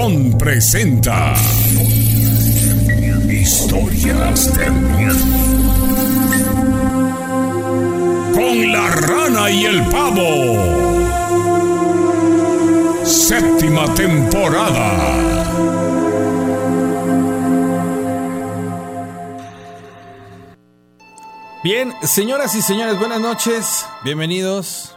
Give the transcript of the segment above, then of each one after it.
Presenta Historias de miedo. Con la rana y el pavo. Séptima temporada. Bien, señoras y señores, buenas noches. Bienvenidos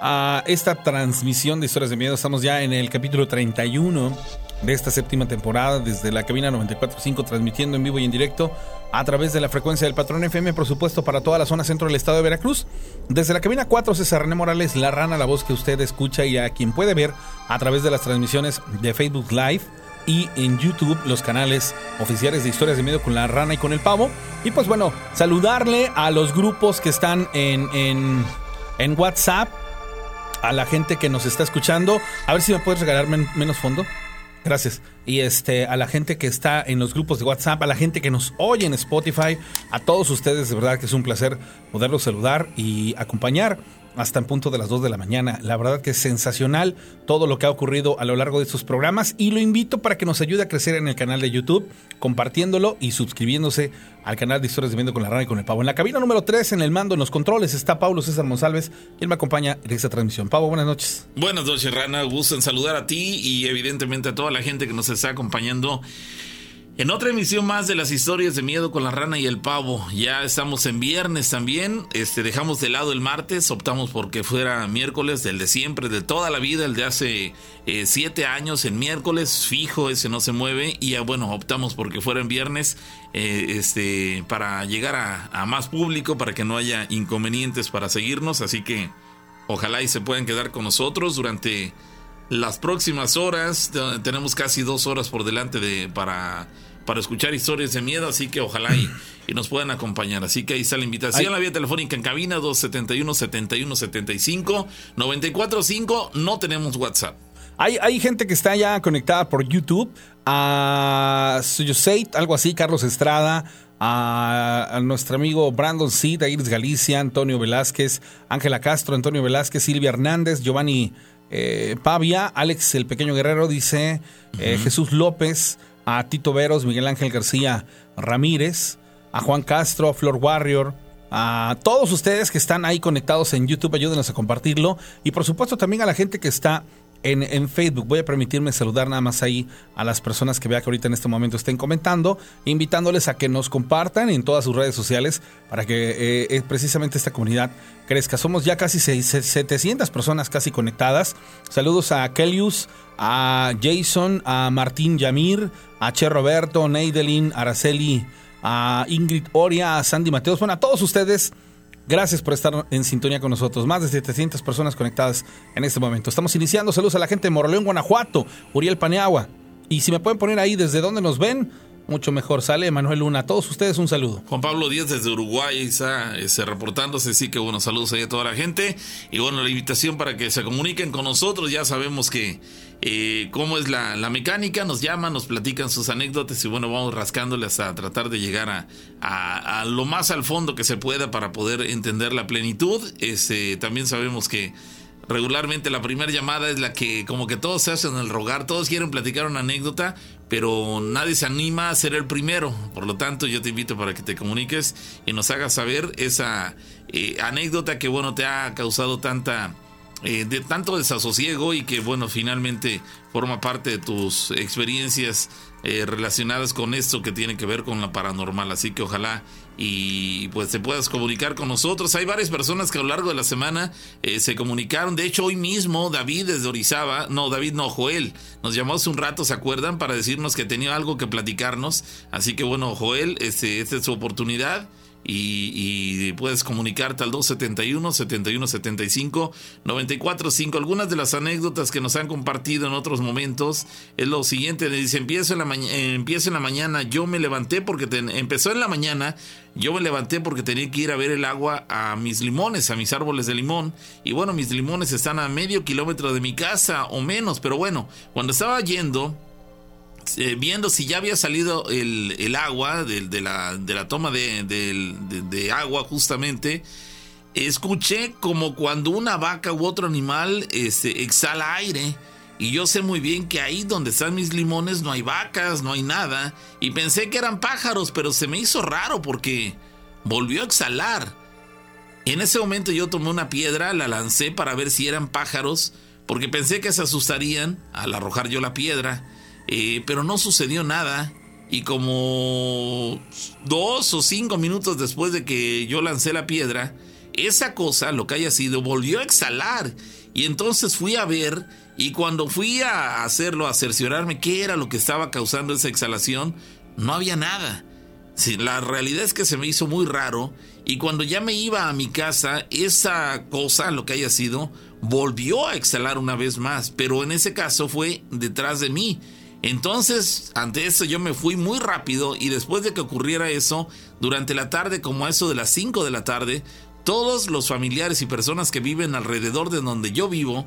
a esta transmisión de historias de miedo. Estamos ya en el capítulo 31 de esta séptima temporada desde la cabina 94.5 transmitiendo en vivo y en directo a través de la frecuencia del patrón FM, por supuesto, para toda la zona centro del estado de Veracruz. Desde la cabina 4, César René Morales, la rana, la voz que usted escucha y a quien puede ver a través de las transmisiones de Facebook Live y en YouTube los canales oficiales de historias de miedo con la rana y con el pavo. Y pues bueno, saludarle a los grupos que están en, en, en WhatsApp, a la gente que nos está escuchando. A ver si me puedes regalar menos fondo. Gracias. Y este, a la gente que está en los grupos de WhatsApp, a la gente que nos oye en Spotify, a todos ustedes, de verdad que es un placer poderlos saludar y acompañar hasta en punto de las 2 de la mañana. La verdad que es sensacional todo lo que ha ocurrido a lo largo de estos programas y lo invito para que nos ayude a crecer en el canal de YouTube, compartiéndolo y suscribiéndose al canal de Historias de Viendo con la Rana y con el Pavo. En la cabina número 3, en el mando, en los controles, está Pablo César Monsalves él me acompaña en esta transmisión. Pavo, buenas noches. Buenas noches, Rana. Gusto en saludar a ti y evidentemente a toda la gente que nos está acompañando en otra emisión más de las historias de miedo con la rana y el pavo. Ya estamos en viernes también. Este, dejamos de lado el martes, optamos porque fuera miércoles, del de siempre, de toda la vida, el de hace eh, siete años, en miércoles, fijo, ese no se mueve. Y ya bueno, optamos porque fuera en viernes, eh, este, para llegar a, a más público, para que no haya inconvenientes para seguirnos. Así que ojalá y se puedan quedar con nosotros durante las próximas horas. Tenemos casi dos horas por delante de para para escuchar historias de miedo, así que ojalá y, nos puedan acompañar. Así que ahí está la invitación, la vía telefónica en cabina 271-7175, 945, no tenemos WhatsApp. Hay, hay gente que está ya conectada por YouTube, a Suyoseit, algo así, Carlos Estrada, a, nuestro amigo Brandon Seed, a Iris Galicia, Antonio Velázquez, Ángela Castro, Antonio Velázquez, Silvia Hernández, Giovanni eh, Pavia, Alex el Pequeño Guerrero, dice eh, Jesús López, a Tito Veros, Miguel Ángel García Ramírez, a Juan Castro, a Flor Warrior, a todos ustedes que están ahí conectados en YouTube, ayúdenos a compartirlo. Y por supuesto también a la gente que está en, Facebook. Voy a permitirme saludar nada más ahí a las personas que vea que ahorita en este momento estén comentando, invitándoles a que nos compartan en todas sus redes sociales para que eh, eh, precisamente esta comunidad crezca. Somos ya casi 700 personas casi conectadas. Saludos a Kelius, a Jason, a Martín Yamir, a Che Roberto, Neidelin, Araceli, a Ingrid Oria, a Sandy Mateos, bueno, a todos ustedes Gracias por estar en sintonía con nosotros. Más de 700 personas conectadas en este momento. Estamos iniciando. Saludos a la gente de Moroleón, Guanajuato, Uriel Paneagua. Y si me pueden poner ahí desde dónde nos ven, mucho mejor. Sale Manuel Luna. A todos ustedes un saludo. Juan Pablo Díaz desde Uruguay está reportándose. Sí que bueno, saludos ahí a toda la gente. Y bueno, la invitación para que se comuniquen con nosotros. Ya sabemos que eh, cómo es la, mecánica, nos llaman, nos platican sus anécdotas y bueno, vamos rascándole hasta tratar de llegar a, lo más al fondo que se pueda para poder entender la plenitud. Este, también sabemos que regularmente la primera llamada es la que como que todos se hacen el rogar, todos quieren platicar una anécdota, pero nadie se anima a ser el primero. Por lo tanto, yo te invito para que te comuniques y nos hagas saber esa eh, anécdota que bueno te ha causado tanta eh, de tanto desasosiego y que bueno finalmente forma parte de tus experiencias eh, relacionadas con esto que tiene que ver con la paranormal. Así que ojalá y pues te puedas comunicar con nosotros. Hay varias personas que a lo largo de la semana eh, se comunicaron. De hecho hoy mismo David desde Orizaba no David no Joel nos llamó hace un rato se acuerdan para decirnos que tenía algo que platicarnos. Así que bueno Joel este, esta es su oportunidad y, puedes comunicarte al 271 7175 945 algunas de las anécdotas que nos han compartido en otros momentos es lo siguiente dice empiezo en la mañana empiezo en la mañana yo me levanté porque empezó en la mañana yo me levanté porque tenía que ir a ver el agua a mis limones a mis árboles de limón y bueno mis limones están a medio kilómetro de mi casa o menos pero bueno cuando estaba yendo eh, viendo si ya había salido el, agua de, la, de, la, toma de, agua justamente, escuché como cuando una vaca u otro animal este, exhala aire. Y yo sé muy bien que ahí donde están mis limones no hay vacas, no hay nada. Y pensé que eran pájaros, pero se me hizo raro porque volvió a exhalar. En ese momento yo tomé una piedra, la lancé para ver si eran pájaros, porque pensé que se asustarían al arrojar yo la piedra. Eh, pero no sucedió nada. Y como dos o cinco minutos después de que yo lancé la piedra, esa cosa, lo que haya sido, volvió a exhalar. Y entonces fui a ver, y cuando fui a hacerlo, a cerciorarme qué era lo que estaba causando esa exhalación, no había nada. la realidad es que se me hizo muy raro, y cuando ya me iba a mi casa, esa cosa, lo que haya sido, volvió a exhalar una vez más, pero en ese caso fue detrás de mí. Entonces, ante eso yo me fui muy rápido y después de que ocurriera eso, durante la tarde, como a eso de las 5 de la tarde, todos los familiares y personas que viven alrededor de donde yo vivo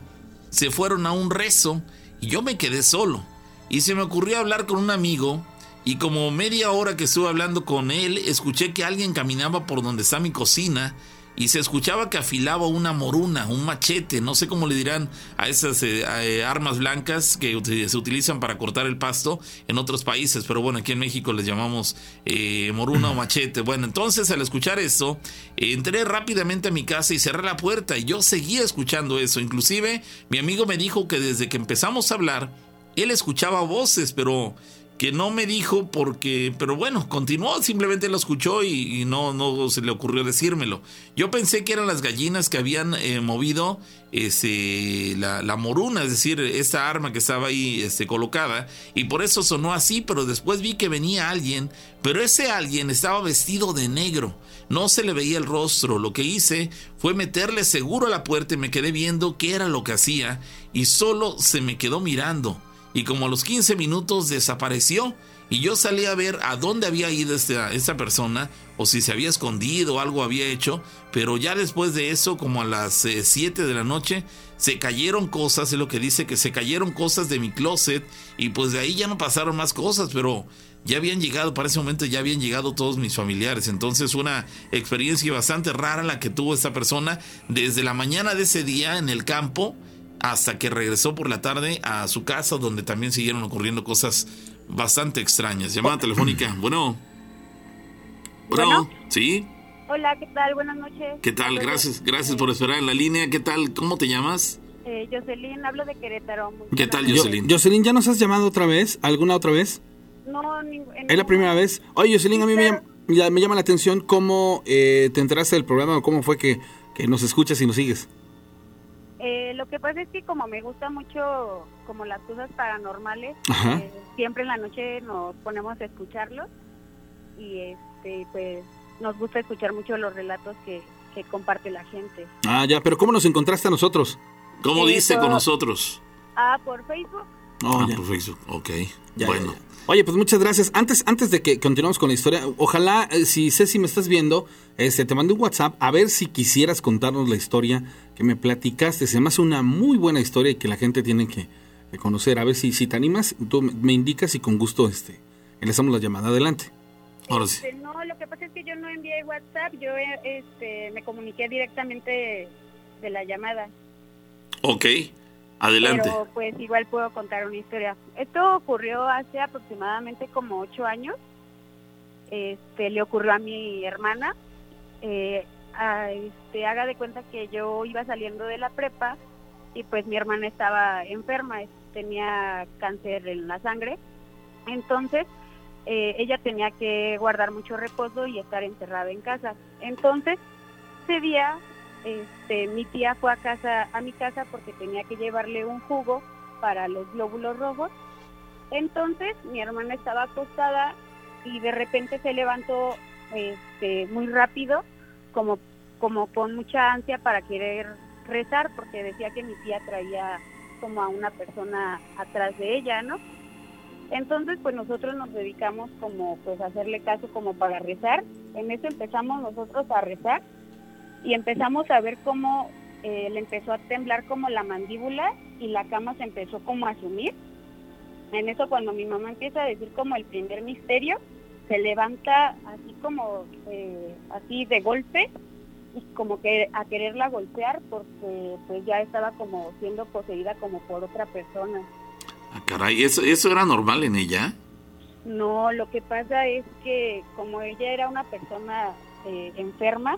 se fueron a un rezo y yo me quedé solo. Y se me ocurrió hablar con un amigo y como media hora que estuve hablando con él, escuché que alguien caminaba por donde está mi cocina y se escuchaba que afilaba una moruna, un machete, no sé cómo le dirán a esas eh, eh, armas blancas que se utilizan para cortar el pasto en otros países, pero bueno, aquí en México les llamamos eh, moruna o machete. Bueno, entonces al escuchar eso, entré rápidamente a mi casa y cerré la puerta y yo seguía escuchando eso. Inclusive mi amigo me dijo que desde que empezamos a hablar, él escuchaba voces, pero que no me dijo porque, pero bueno, continuó, simplemente lo escuchó y, no, no se le ocurrió decírmelo. Yo pensé que eran las gallinas que habían eh, movido ese, la, la, moruna, es decir, esta arma que estaba ahí este, colocada, y por eso sonó así, pero después vi que venía alguien, pero ese alguien estaba vestido de negro, no se le veía el rostro, lo que hice fue meterle seguro a la puerta y me quedé viendo qué era lo que hacía, y solo se me quedó mirando y como a los 15 minutos desapareció y yo salí a ver a dónde había ido esta, esta persona o si se había escondido o algo había hecho, pero ya después de eso, como a las 7 eh, de la noche, se cayeron cosas, es lo que dice que se cayeron cosas de mi closet y pues de ahí ya no pasaron más cosas, pero ya habían llegado, para ese momento ya habían llegado todos mis familiares. Entonces una experiencia bastante rara la que tuvo esta persona desde la mañana de ese día en el campo hasta que regresó por la tarde a su casa donde también siguieron ocurriendo cosas bastante extrañas. Llamada telefónica. Bueno. Bueno, ¿sí? Hola, ¿qué tal? Buenas noches. ¿Qué tal? Gracias, gracias por esperar en la línea. ¿Qué tal? ¿Cómo te llamas? Eh, Jocelyn, hablo de Querétaro. ¿Qué tal, Jocelyn? Jocelyn, ¿ya nos has llamado otra vez? ¿Alguna otra vez? No, ¿Es la primera vez? Oye, Jocelyn, a mí me, llama, la atención cómo eh, te enteraste del programa o cómo fue que, que nos escuchas y nos sigues. Eh, lo que pasa es que como me gusta mucho como las cosas paranormales, eh, siempre en la noche nos ponemos a escucharlos y este pues nos gusta escuchar mucho los relatos que, comparte la gente. Ah, ya, pero ¿cómo nos encontraste a nosotros? ¿Cómo eh, dice con nosotros? Ah, por Facebook. Oh, ah, por Facebook, ok. bueno. Oye, pues muchas gracias. Antes, antes de que continuemos con la historia, ojalá, eh, si Ceci me estás viendo, este, te mandé un WhatsApp a ver si quisieras contarnos la historia que me platicaste. Se me hace una muy buena historia y que la gente tiene que, conocer. A ver si, si te animas, tú me indicas y con gusto este, hacemos la llamada. Adelante. Ahora sí. Este, no, lo que pasa es que yo no envié WhatsApp, yo este, me comuniqué directamente de la llamada. Ok. Adelante. Pero pues igual puedo contar una historia. Esto ocurrió hace aproximadamente como ocho años. Este, le ocurrió a mi hermana. Eh, este, haga de cuenta que yo iba saliendo de la prepa y pues mi hermana estaba enferma, tenía cáncer en la sangre. Entonces, eh, ella tenía que guardar mucho reposo y estar encerrada en casa. Entonces, ese día este, mi tía fue a casa, a mi casa porque tenía que llevarle un jugo para los glóbulos rojos. Entonces mi hermana estaba acostada y de repente se levantó este, muy rápido, como, como con mucha ansia para querer rezar, porque decía que mi tía traía como a una persona atrás de ella, ¿no? Entonces, pues nosotros nos dedicamos como pues a hacerle caso como para rezar. En eso empezamos nosotros a rezar y empezamos a ver cómo eh, le empezó a temblar como la mandíbula y la cama se empezó como a sumir. En eso cuando mi mamá empieza a decir como el primer misterio, se levanta así como eh, así de golpe como que a quererla golpear porque pues ya estaba como siendo poseída como por otra persona. Ah, caray, ¿eso, ¿eso era normal en ella? No, lo que pasa es que como ella era una persona eh, enferma,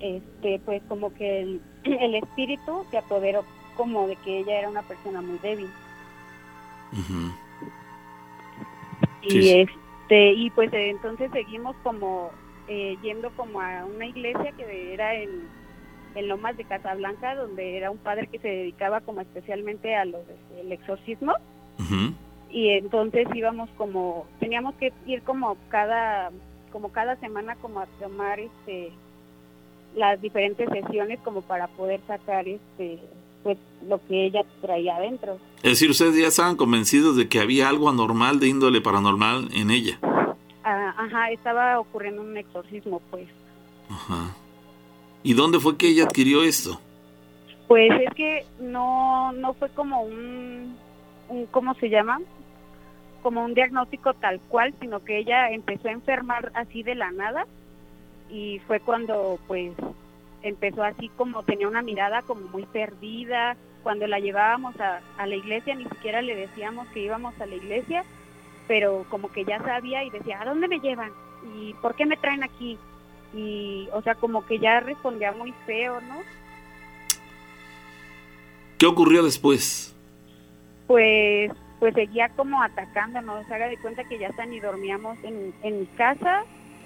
este, pues como que el, el, espíritu se apoderó como de que ella era una persona muy débil. Y Sí. este y pues entonces seguimos como eh, yendo como a una iglesia que era en, en Lomas de Casablanca, donde era un padre que se dedicaba como especialmente a los el exorcismo y entonces íbamos como teníamos que ir como cada como cada semana como a tomar este las diferentes sesiones como para poder sacar este pues lo que ella traía adentro. Es decir, ustedes ya estaban convencidos de que había algo anormal de índole paranormal en ella. Ah, ajá, estaba ocurriendo un exorcismo pues. Ajá. ¿Y dónde fue que ella adquirió esto? Pues es que no, no fue como un, un, ¿cómo se llama? Como un diagnóstico tal cual, sino que ella empezó a enfermar así de la nada y fue cuando pues empezó así como tenía una mirada como muy perdida. Cuando la llevábamos a, a la iglesia ni siquiera le decíamos que íbamos a la iglesia, pero como que ya sabía y decía, ¿a dónde me llevan? ¿Y por qué me traen aquí? Y, o sea, como que ya respondía muy feo, ¿no? ¿Qué ocurrió después? pues pues seguía como atacándonos, haga de cuenta que ya hasta ni dormíamos en, en mi casa,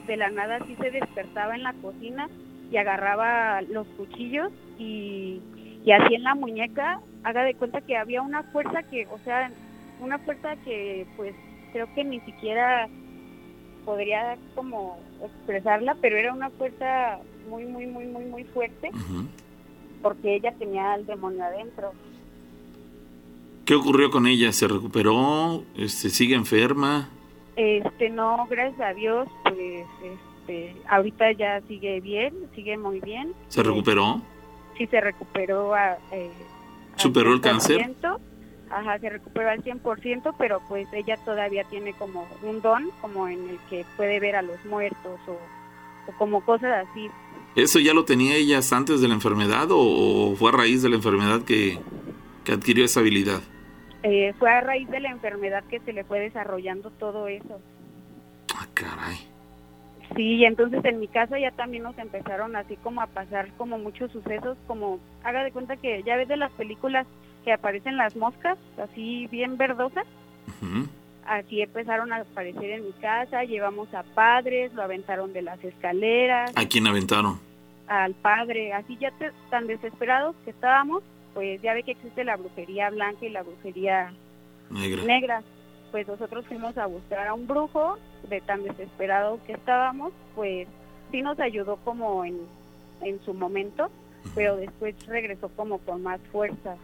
de la nada sí se despertaba en la cocina y agarraba los cuchillos y, y así en la muñeca, haga de cuenta que había una fuerza que, o sea, una fuerza que pues creo que ni siquiera podría como expresarla, pero era una fuerza muy, muy, muy, muy, muy fuerte porque ella tenía al demonio adentro. ¿Qué ocurrió con ella? ¿Se recuperó? Este, ¿Sigue enferma? Este, no, gracias a Dios, pues, este, ahorita ya sigue bien, sigue muy bien. ¿Se recuperó? Sí, se recuperó a, eh, al ¿Superó el cáncer? 100%. Ajá, se recuperó al 100%, pero pues ella todavía tiene como un don, como en el que puede ver a los muertos o, o como cosas así. ¿Eso ya lo tenía ella antes de la enfermedad o, o fue a raíz de la enfermedad que, que adquirió esa habilidad? Eh, fue a raíz de la enfermedad que se le fue desarrollando todo eso. Ah, caray. Sí, y entonces en mi casa ya también nos empezaron así como a pasar como muchos sucesos, como haga de cuenta que ya ves de las películas que aparecen las moscas, así bien verdosas, así empezaron a aparecer en mi casa, llevamos a padres, lo aventaron de las escaleras, ¿A quién aventaron? al padre, así ya te- tan desesperados que estábamos, pues ya ve que existe la brujería blanca y la brujería Negra. negra. Pues nosotros fuimos a buscar a un brujo, de tan desesperados que estábamos, pues sí nos ayudó como en, en su momento, pero después regresó como con más fuerza.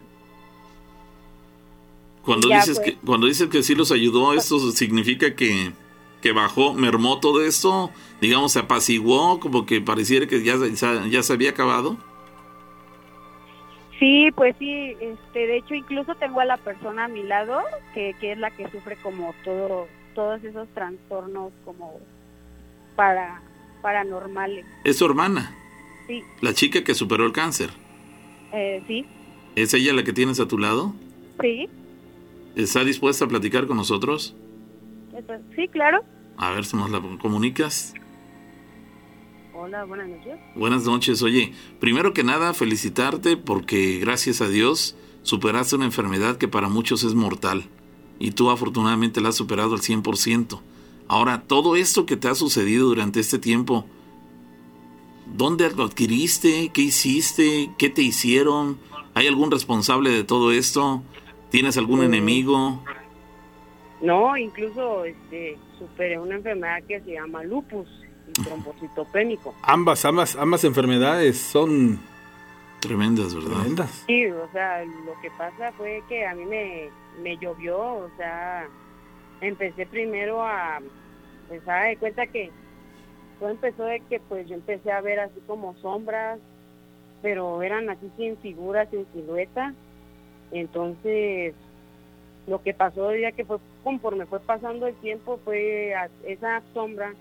Cuando Ya dices fue. que cuando dices que sí los ayudó, ¿esto significa que, que bajó, mermó todo esto? Digamos, se apaciguó, como que pareciera que ya, ya se había acabado. Sí, pues sí, este, de hecho incluso tengo a la persona a mi lado que, que es la que sufre como todo, todos esos trastornos como para paranormales. Es su hermana, Sí, la chica que superó el cáncer. eh, sí, ¿Es ella la que tienes a tu lado? sí, ¿Está dispuesta a platicar con nosotros? sí, claro. A ver si nos la comunicas. Hola, buenas noches. Buenas noches. Oye, primero que nada, felicitarte porque gracias a Dios superaste una enfermedad que para muchos es mortal y tú afortunadamente la has superado al 100%. Ahora, todo esto que te ha sucedido durante este tiempo, ¿dónde lo adquiriste? ¿Qué hiciste? ¿Qué te hicieron? ¿Hay algún responsable de todo esto? ¿Tienes algún Mm. enemigo? No, incluso este, superé una enfermedad que se llama lupus y trombocitopénico. Ambas, ambas, ambas enfermedades son Tremendas, ¿verdad? tremendas. Sí, o sea, lo que pasa fue que a mí me, me llovió, o sea, empecé primero a, pues, a de cuenta que todo empezó de que pues yo empecé a ver así como sombras, pero eran así sin figuras, sin silueta. Entonces, lo que pasó ya que fue conforme fue pasando el tiempo fue a- esa sombra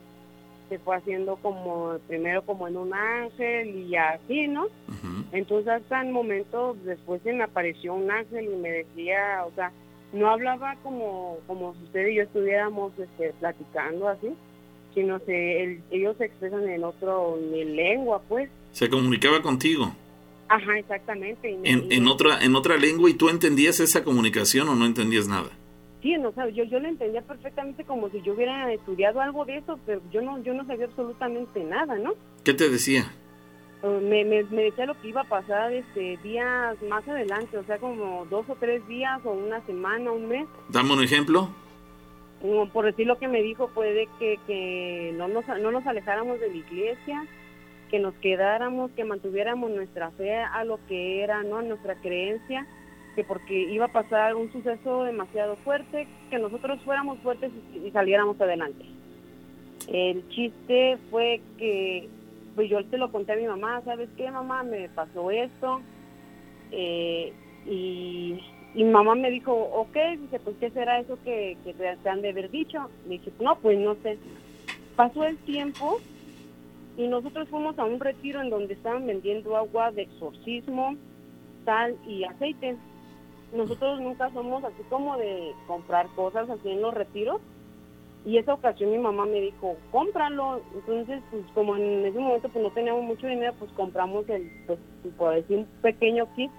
se fue haciendo como primero como en un ángel y así, ¿no? Entonces hasta el momento después se me apareció un ángel y me decía, o sea, no hablaba como como si usted y yo estuviéramos este, platicando así, sino se ellos se expresan en otro en lengua, pues. Se comunicaba contigo. Ajá, exactamente. en, en otra en otra lengua y tú entendías esa comunicación o no entendías nada. Sí, no, o yo, yo lo entendía perfectamente como si yo hubiera estudiado algo de eso, pero yo no, yo no sabía absolutamente nada, ¿no? ¿Qué te decía? Eh, me, me, decía lo que iba a pasar este días más adelante, o sea, como dos o tres días o una semana, un mes. Dame un ejemplo. Por decir lo que me dijo, puede que, que no, nos, no nos alejáramos de la iglesia, que nos quedáramos, que mantuviéramos nuestra fe a lo que era, ¿no? Nuestra creencia que porque iba a pasar un suceso demasiado fuerte, que nosotros fuéramos fuertes y, saliéramos adelante. El chiste fue que pues yo te lo conté a mi mamá, ¿sabes qué mamá? Me pasó esto. Eh, y, mi mamá me dijo, ok, dice, pues ¿qué será eso que, te, han de haber dicho? Le dije, no, pues no sé. Pasó el tiempo y nosotros fuimos a un retiro en donde estaban vendiendo agua de exorcismo, sal y aceite nosotros nunca somos así como de comprar cosas así en los retiros. Y esa ocasión mi mamá me dijo, cómpralo. Entonces, pues como en ese momento pues no teníamos mucho dinero, pues compramos el, pues por decir, un pequeño kit.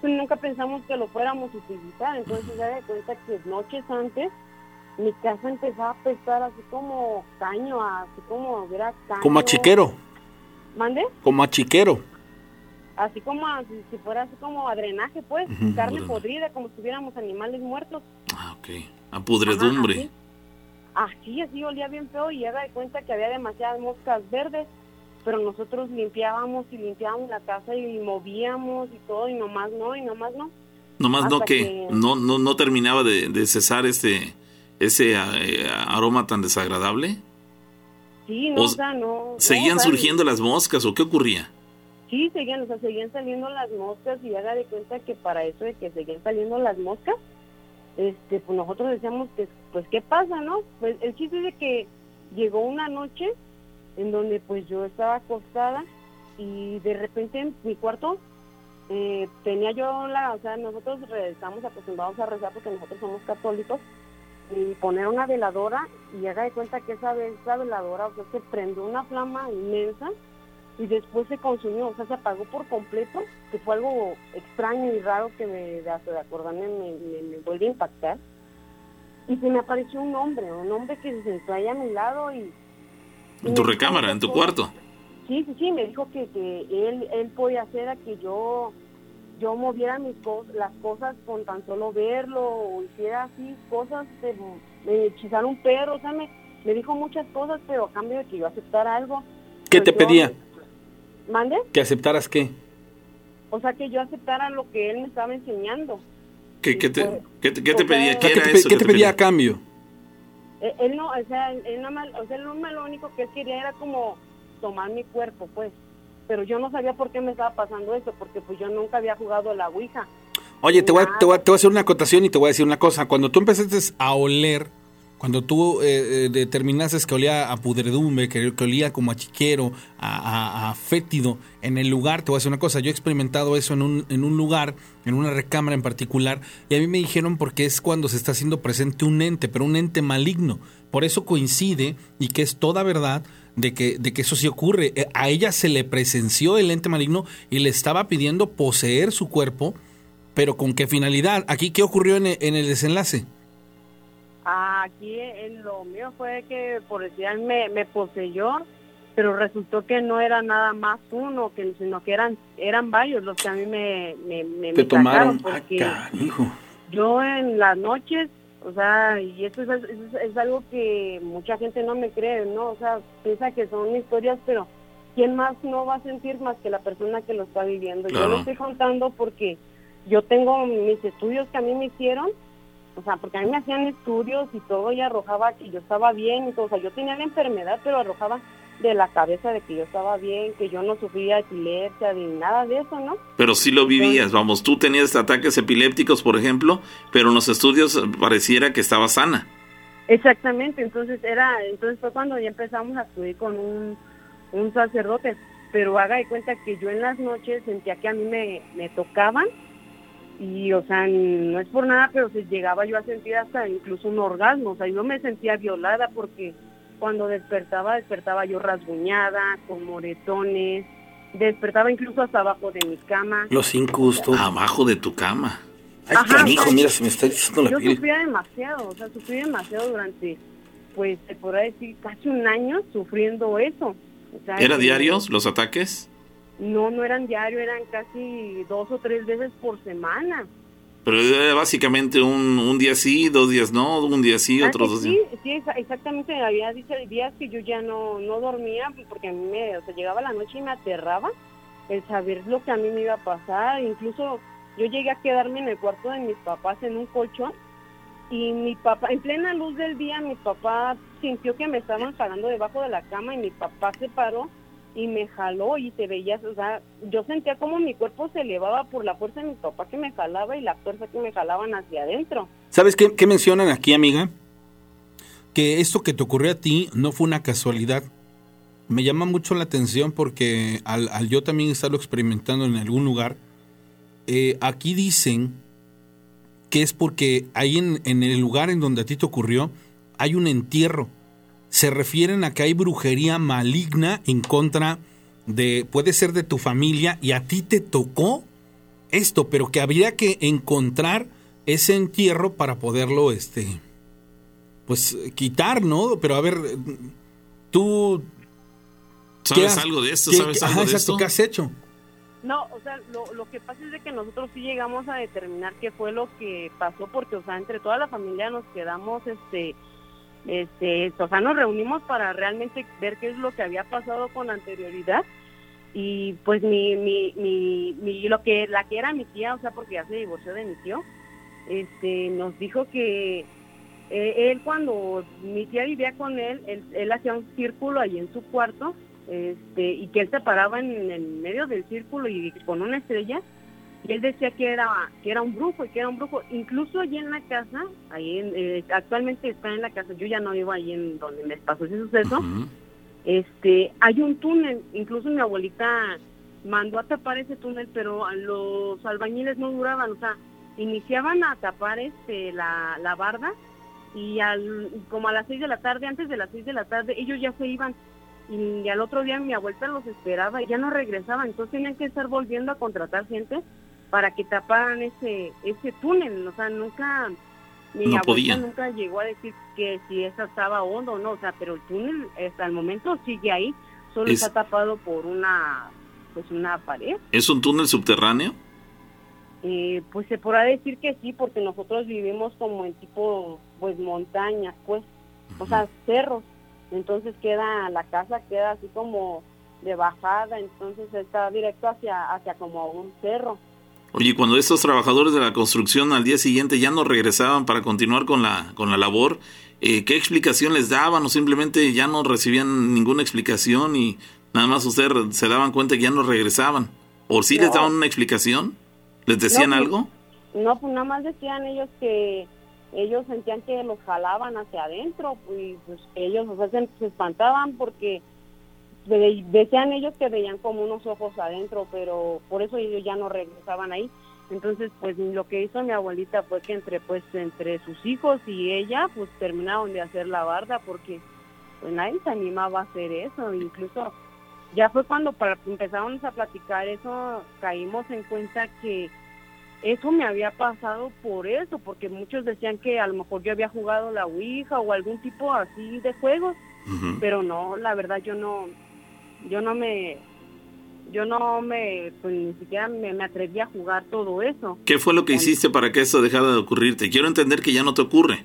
Pues nunca pensamos que lo fuéramos a utilizar. Entonces ya de cuenta que noches antes mi casa empezaba a pesar así como caño, así como era caño. Como a chiquero. ¿Mande? Como a chiquero así como si, fuera así como a drenaje, pues, carne podrida, como si tuviéramos animales muertos. Ah, ok. A pudredumbre. así. así, olía bien feo y haga de cuenta que había demasiadas moscas verdes, pero nosotros limpiábamos y limpiábamos la casa y movíamos y todo y nomás no, y nomás no. Nomás no que, no, no, no terminaba de, cesar este ese eh, aroma tan desagradable. Sí, no, o, sea, no. ¿Seguían surgiendo las moscas o qué ocurría? Sí, seguían, o sea, seguían saliendo las moscas y haga de cuenta que para eso de que seguían saliendo las moscas, este, pues nosotros decíamos que, pues, ¿qué pasa, no? Pues el chiste es de que llegó una noche en donde pues yo estaba acostada y de repente en mi cuarto eh, tenía yo la, o sea, nosotros estamos acostumbrados a rezar porque nosotros somos católicos y poner una veladora y haga de cuenta que esa, esa veladora, o sea, se prendió una flama inmensa y después se consumió, o sea, se apagó por completo, que fue algo extraño y raro que me, de acordarme me, me, vuelve a impactar. Y se me apareció un hombre, un hombre que se sentó ahí a mi lado y... ¿En tu recámara, en tu cuarto? Sí, sí, sí, me dijo que, que él, él podía hacer a que yo yo moviera mis cosas, las cosas con tan solo verlo o hiciera así cosas de, de hechizar un perro, o sea, me, me dijo muchas cosas, pero a cambio de que yo aceptara algo. ¿Qué te pues pedía? ¿Mande? ¿Que aceptaras qué? O sea, que yo aceptara lo que él me estaba enseñando. ¿Qué, qué te, qué te, pedía? ¿Qué, te, pedía a cambio? Eh, él, no, o sea, él, no o sea, lo único que él quería era como tomar mi cuerpo, pues. Pero yo no sabía por qué me estaba pasando eso, porque pues yo nunca había jugado la Ouija. Oye, te voy, te, voy, te voy a hacer una acotación y te voy a decir una cosa. Cuando tú empezaste a oler cuando tú eh, eh, determinaste que olía a pudredumbre, que, olía como a chiquero, a, fétido en el lugar, te voy a decir una cosa, yo he experimentado eso en un, en un lugar, en una recámara en particular, y a mí me dijeron porque es cuando se está haciendo presente un ente, pero un ente maligno. Por eso coincide y que es toda verdad de que, de que eso sí ocurre. Eh, a ella se le presenció el ente maligno y le estaba pidiendo poseer su cuerpo, pero ¿con qué finalidad? Aquí, ¿qué ocurrió en el desenlace? Aquí en lo mío fue que por decir me, me poseyó, pero resultó que no era nada más uno, que, sino que eran eran varios los que a mí me, me, me, ¿Te tomaron? Ah, porque yo en las noches, o sea, y eso es, es, algo que mucha gente no me cree, ¿no? O sea, piensa que son historias, pero ¿quién más no va a sentir más que la persona que lo está viviendo? Yo lo estoy contando porque yo tengo mis estudios que a mí me hicieron o sea, porque a mí me hacían estudios y todo y arrojaba que yo estaba bien y todo, o sea, yo tenía la enfermedad, pero arrojaba de la cabeza de que yo estaba bien, que yo no sufría epilepsia ni nada de eso, ¿no? Pero sí lo vivías, vamos, tú tenías ataques epilépticos, por ejemplo, pero en los estudios pareciera que estaba sana. Exactamente, entonces era, entonces fue cuando ya empezamos a acudir con un, un sacerdote, pero haga de cuenta que yo en las noches sentía que a mí me, me tocaban y o sea, no es por nada, pero se llegaba yo a sentir hasta incluso un orgasmo, o sea, yo me sentía violada porque cuando despertaba, despertaba yo rasguñada, con moretones, despertaba incluso hasta abajo de mi cama. Los incustos. Abajo de tu cama. Ay, canijo, mira, se me está diciendo la Yo sufría demasiado, o sea, sufrí demasiado durante, pues, se podrá decir, casi un año sufriendo eso. O sea, ¿Era diarios los ataques? No, no eran diarios, eran casi dos o tres veces por semana. Pero era básicamente un, un día sí, dos días no, un día sí, Ah, otros dos sí, días. sí, exa- exactamente. Había días que yo ya no, no dormía porque a mí me, o sea, llegaba la noche y me aterraba el saber lo que a mí me iba a pasar. Incluso yo llegué a quedarme en el cuarto de mis papás en un colchón y mi papá, en plena luz del día, mi papá sintió que me estaban jalando debajo de la cama y mi papá se paró y me jaló y se veía, o sea, yo sentía como mi cuerpo se elevaba por la fuerza de mi papá que me jalaba y la fuerza que me jalaban hacia adentro. ¿Sabes qué, qué mencionan aquí, amiga? Que esto que te ocurrió a ti no fue una casualidad. Me llama mucho la atención porque al, al yo también estarlo experimentando en algún lugar, eh, aquí dicen que es porque ahí en, en el lugar en donde a ti te ocurrió hay un entierro. Se refieren a que hay brujería maligna en contra de, puede ser de tu familia y a ti te tocó esto, pero que habría que encontrar ese entierro para poderlo, este, pues quitar, ¿no? Pero a ver, tú... ¿qué ¿Sabes has- algo de esto? qué- ¿Sabes ajá, algo de exacto, esto? ¿qué has hecho? No, o sea, lo, lo que pasa es de que nosotros sí llegamos a determinar qué fue lo que pasó, porque, o sea, entre toda la familia nos quedamos, este, este, o sea, nos reunimos para realmente ver qué es lo que había pasado con anterioridad. Y pues mi, mi, mi, mi- lo que, la que era mi tía, o sea, porque ya se divorció de mi tío, este, nos dijo que eh, él cuando mi tía vivía con él, él, él hacía un círculo ahí en su cuarto este y que él se paraba en el medio del círculo y con una estrella y él decía que era que era un brujo y que era un brujo incluso allí en la casa ahí en- eh, actualmente está en la casa yo ya no vivo ahí en donde me pasó ese suceso este hay un túnel incluso mi abuelita mandó a tapar ese túnel pero los albañiles no duraban o sea iniciaban a tapar este la, la barda y al como a las seis de la tarde antes de las seis de la tarde ellos ya se iban y al otro día mi abuelita los esperaba y ya no regresaban entonces tenían que estar volviendo a contratar gente para que taparan ese ese túnel o sea nunca mi No nunca llegó a decir que si esa estaba hondo o no o sea pero el túnel hasta el momento sigue ahí solo Es- está tapado por una pues una pared ¿Es un túnel subterráneo? eh, pues se podrá decir que sí, porque nosotros vivimos como en tipo, pues montañas, pues, o sea, cerros. Entonces queda, la casa queda así como de bajada, entonces está directo hacia, hacia como un cerro. Oye, cuando estos trabajadores de la construcción al día siguiente ya no regresaban para continuar con la, con la labor, eh, ¿qué explicación les daban o simplemente ya no recibían ninguna explicación y nada más ustedes se daban cuenta que ya no regresaban? ¿O sí les daban una explicación? ¿Les decían No, pues, algo? No, pues nada más decían ellos que ellos sentían que los jalaban hacia adentro y pues ellos o sea, se, se espantaban porque decían ellos que veían como unos ojos adentro, pero por eso ellos ya no regresaban ahí. Entonces, pues lo que hizo mi abuelita fue que entre pues entre sus hijos y ella pues terminaron de hacer la barda porque pues nadie se animaba a hacer eso, incluso ya fue cuando para, empezamos a platicar eso, caímos en cuenta que eso me había pasado por eso, porque muchos decían que a lo mejor yo había jugado la Ouija o algún tipo así de juegos, pero no, la verdad yo no, yo no me, yo no me, pues ni siquiera me, me atreví a jugar todo eso. ¿Qué fue lo que hiciste para que eso dejara de ocurrirte? Quiero entender que ya no te ocurre.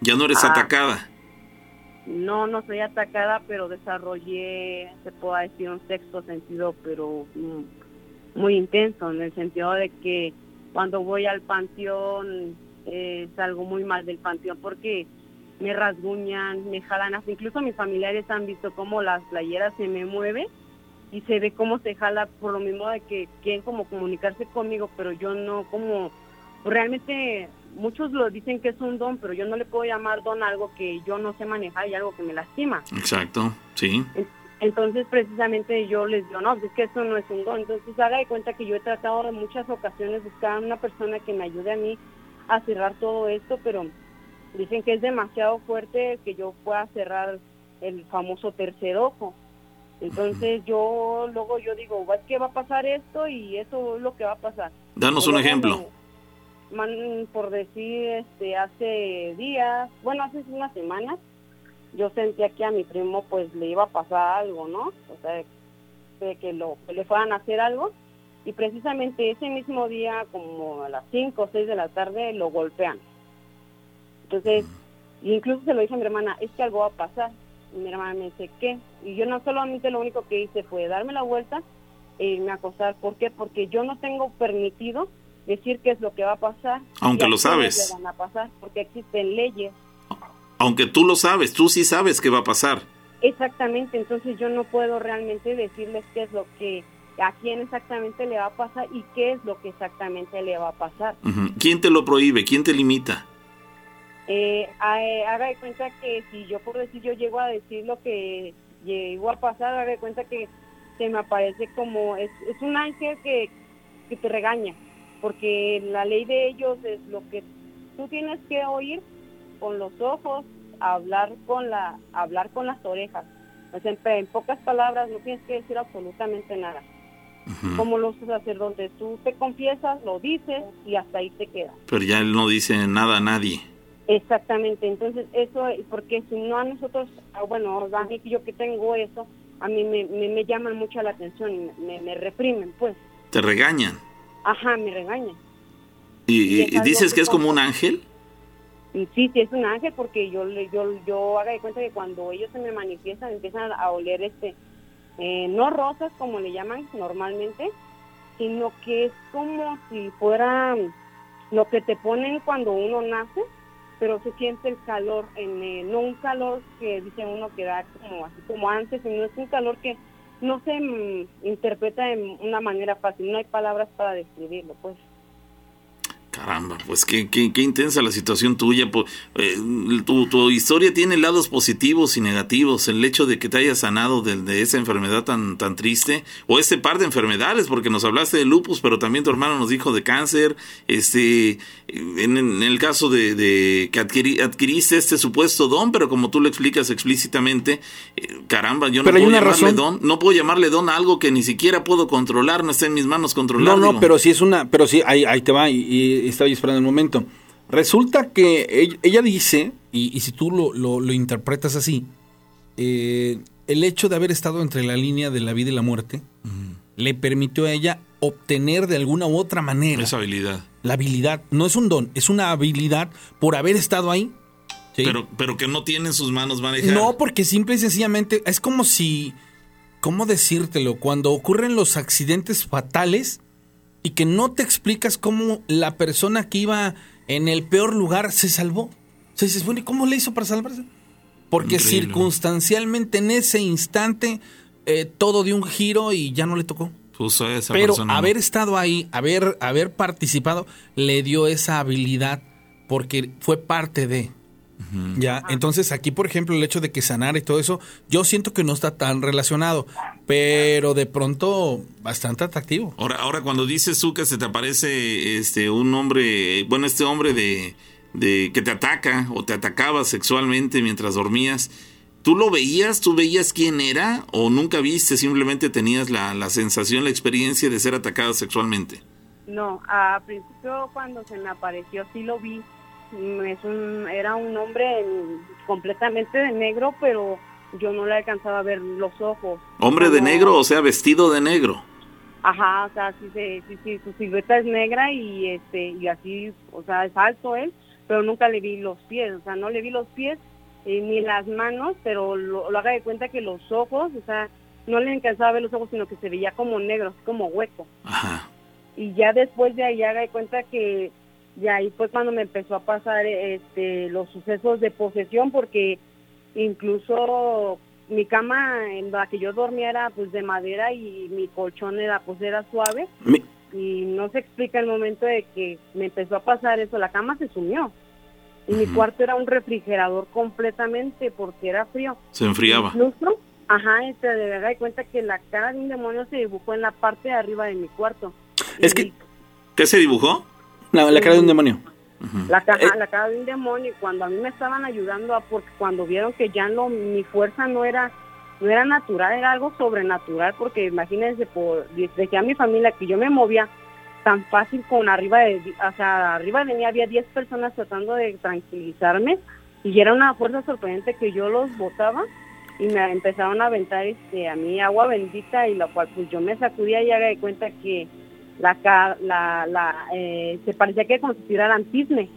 Ya no eres Ah. atacada. No, no soy atacada, pero desarrollé, se puede decir, un sexto sentido, pero mm, muy intenso, en el sentido de que cuando voy al panteón eh, salgo muy mal del panteón porque me rasguñan, me jalan, hasta incluso mis familiares han visto cómo las playeras se me mueven y se ve cómo se jala por lo mismo de que quieren como comunicarse conmigo, pero yo no como realmente muchos lo dicen que es un don, pero yo no le puedo llamar don a algo que yo no sé manejar y algo que me lastima. Exacto, sí. Entonces, precisamente yo les digo, no, pues es que eso no es un don. Entonces, haga de cuenta que yo he tratado en muchas ocasiones buscar una persona que me ayude a mí a cerrar todo esto, pero dicen que es demasiado fuerte que yo pueda cerrar el famoso tercer ojo. Entonces yo luego yo digo, es que va a pasar esto y eso es lo que va a pasar. Danos un ejemplo. por decir, este, hace días, bueno, hace unas semanas, yo sentía que a mi primo pues le iba a pasar algo, ¿no? O sea, de que, lo, que le fueran a hacer algo. Y precisamente ese mismo día, como a las 5 o 6 de la tarde, lo golpean. Entonces, incluso se lo dije a mi hermana, es que algo va a pasar. Y mi hermana me dice, ¿qué? Y yo no solamente lo único que hice fue darme la vuelta e irme a acostar. ¿Por qué? Porque yo no tengo permitido decir qué es lo que va a pasar. Aunque lo sabes. Van a pasar, porque existen leyes. Aunque tú lo sabes, tú sí sabes qué va a pasar. Exactamente, entonces yo no puedo realmente decirles qué es lo que a quién exactamente le va a pasar y qué es lo que exactamente le va a pasar. ¿Quién te lo prohíbe? ¿Quién te limita? Eh, haga de cuenta que si yo por decir yo llego a decir lo que llegó a pasar, haga de cuenta que se me aparece como, es, es un ángel que, que te regaña, porque la ley de ellos es lo que tú tienes que oír con los ojos, hablar con la, hablar con las orejas. O sea, en, pocas palabras no tienes que decir absolutamente nada. Como los sacerdotes, tú te confiesas, lo dices y hasta ahí te queda. Pero ya él no dice nada a nadie. Exactamente, entonces eso, porque si no a nosotros, ah, bueno, a mí yo que tengo eso, a mí me, me, llaman mucho la atención, me, me reprimen, pues. ¿Te regañan? Ajá, me regañan. ¿Y, dices que, es como un ángel? Sí, sí, es un ángel porque yo, yo, yo haga de cuenta que cuando ellos se me manifiestan empiezan a oler este, eh, no rosas como le llaman normalmente, sino que es como si fuera lo que te ponen cuando uno nace, pero se siente el calor, en, eh, no un calor que dice uno que da como así como antes, sino es un calor que no se mm, interpreta de una manera fácil, no hay palabras para describirlo, pues. Caramba, pues qué, qué, qué, intensa la situación tuya. Eh, tu, tu, historia tiene lados positivos y negativos. El hecho de que te hayas sanado de, de, esa enfermedad tan, tan triste, o ese par de enfermedades, porque nos hablaste de lupus, pero también tu hermano nos dijo de cáncer. Este, en, en el caso de, de que adquiriste este supuesto don, pero como tú lo explicas explícitamente, eh, caramba, yo no puedo llamarle don, no puedo llamarle don a algo que ni siquiera puedo controlar, no está en mis manos controlar. No, no, pero sí es una, pero sí, ahí, ahí te va y estaba esperando el momento. Resulta que ella, dice, y, si tú lo, lo, interpretas así, eh, el hecho de haber estado entre la línea de la vida y la muerte le permitió a ella obtener de alguna u otra manera esa habilidad. La habilidad no es un don, es una habilidad por haber estado ahí. Pero, pero que no tiene en sus manos manejar. No, porque simple y sencillamente es como si, ¿cómo decírtelo? Cuando ocurren los accidentes fatales, y que no te explicas cómo la persona que iba en el peor lugar se salvó. se dices, bueno, ¿y cómo le hizo para salvarse? Porque circunstancialmente en ese instante eh, todo dio un giro y ya no le tocó. Pero haber estado ahí, haber, haber participado, le dio esa habilidad porque fue parte de. Ya, entonces aquí, por ejemplo, el hecho de que sanar y todo eso, yo siento que no está tan relacionado, pero de pronto bastante atractivo. Ahora, ahora cuando dices tú que se te aparece este un hombre, bueno, este hombre de, de que te ataca o te atacaba sexualmente mientras dormías, ¿tú lo veías? ¿Tú veías quién era? ¿O nunca viste? Simplemente tenías la, la sensación, la experiencia de ser atacada sexualmente. No, a principio cuando se me apareció sí lo vi es un, era un hombre completamente de negro, pero yo no le alcanzaba a ver los ojos. ¿Hombre de negro, o sea, vestido de negro? Ajá, o sea, sí, sí, sí, su silueta es negra y este y así, o sea, es alto él, pero nunca le vi los pies, o sea, no le vi los pies eh, ni las manos, pero lo, haga de cuenta que los ojos, o sea, no le alcanzaba a ver los ojos, sino que se veía como negro, como hueco. Ajá. Y ya después de ahí haga de cuenta que y ahí fue cuando me empezó a pasar este los sucesos de posesión porque incluso mi cama en la que yo dormía era pues de madera y mi colchón era pues era suave y no se explica el momento de que me empezó a pasar eso, la cama se sumió. Y mi cuarto era un refrigerador completamente porque era frío. Se enfriaba. Incluso, ajá, este, de verdad, de cuenta que la cara de un demonio se dibujó en la parte de arriba de mi cuarto. Es Y que- ¿Qué se dibujó? La, la cara de un demonio. La, Eh. la cara de un demonio y cuando a mí me estaban ayudando a porque cuando vieron que ya no mi fuerza no era no era natural era algo sobrenatural porque imagínense por desde a mi familia que yo me movía tan fácil con arriba de o sea arriba de mí había 10 personas tratando de tranquilizarme y era una fuerza sorprendente que yo los botaba y me empezaron a aventar este a mí agua bendita y la cual pues yo me sacudía y haga de cuenta que la ca- la, la eh, se parecía que como si tiraran cisne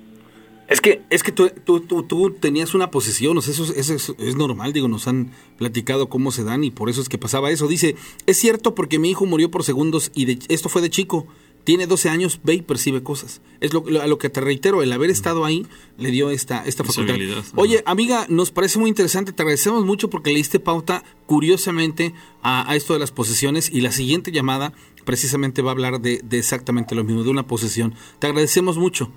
Es que, es que tú, tú, tú, tú tenías una posesión, o sea, eso, es- eso es, normal, digo, nos han platicado cómo se dan y por eso es que pasaba eso. Dice, es cierto porque mi hijo murió por segundos y de, esto fue de chico. Tiene 12 años, ve y percibe cosas. Es lo, lo- a lo que te reitero, el haber estado ahí le dio esta, esta facultad. Oye, amiga, nos parece muy interesante, te agradecemos mucho porque le diste pauta curiosamente a, a esto de las posesiones y la siguiente llamada precisamente va a hablar de, de exactamente lo mismo, de una posesión. Te agradecemos mucho.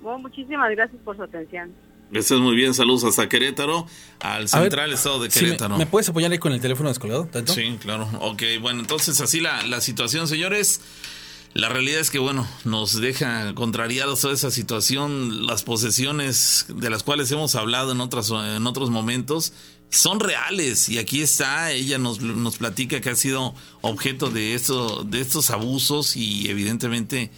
Bueno, muchísimas gracias por su atención. Estás muy bien, saludos hasta Querétaro, al A ver, central estado de Sí, me- Querétaro. me, puedes apoyar ahí con el teléfono descolgado? ¿Tanto? Sí, claro. Ok, bueno, entonces así la, la situación, señores. La realidad es que, bueno, nos deja contrariados toda esa situación. Las posesiones de las cuales hemos hablado en, otras, en otros momentos son reales. Y aquí está, ella nos, nos platica que ha sido objeto de, esto, de estos abusos y evidentemente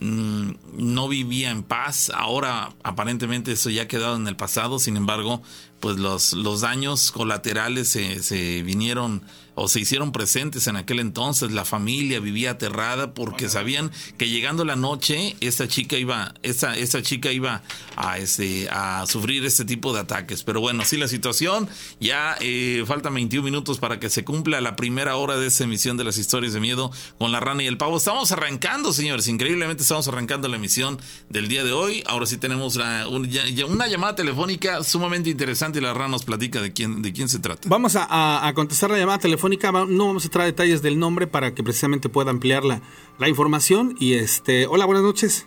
mm, no vivía en paz. Ahora aparentemente eso ya ha quedado en el pasado. Sin embargo, pues los, los daños colaterales se, se vinieron o se hicieron presentes en aquel entonces. La familia vivía aterrada porque sabían que llegando la noche esta chica iba, esta, esta chica iba a este a sufrir este tipo de ataques. Pero bueno, sí la situación. Ya eh, faltan 21 minutos para que se cumpla la primera hora de esta emisión de las historias de miedo con la rana y el pavo. Estamos arrancando, señores. Increíblemente estamos arrancando la emisión del día de hoy. Ahora sí tenemos la- un- ya- ya una llamada telefónica sumamente interesante y la rana nos platica de quién, de quién se trata. Vamos a, a- a contestar la llamada telefónica. No vamos a traer detalles del nombre para que precisamente pueda ampliar la, la información. Y este, hola, buenas noches.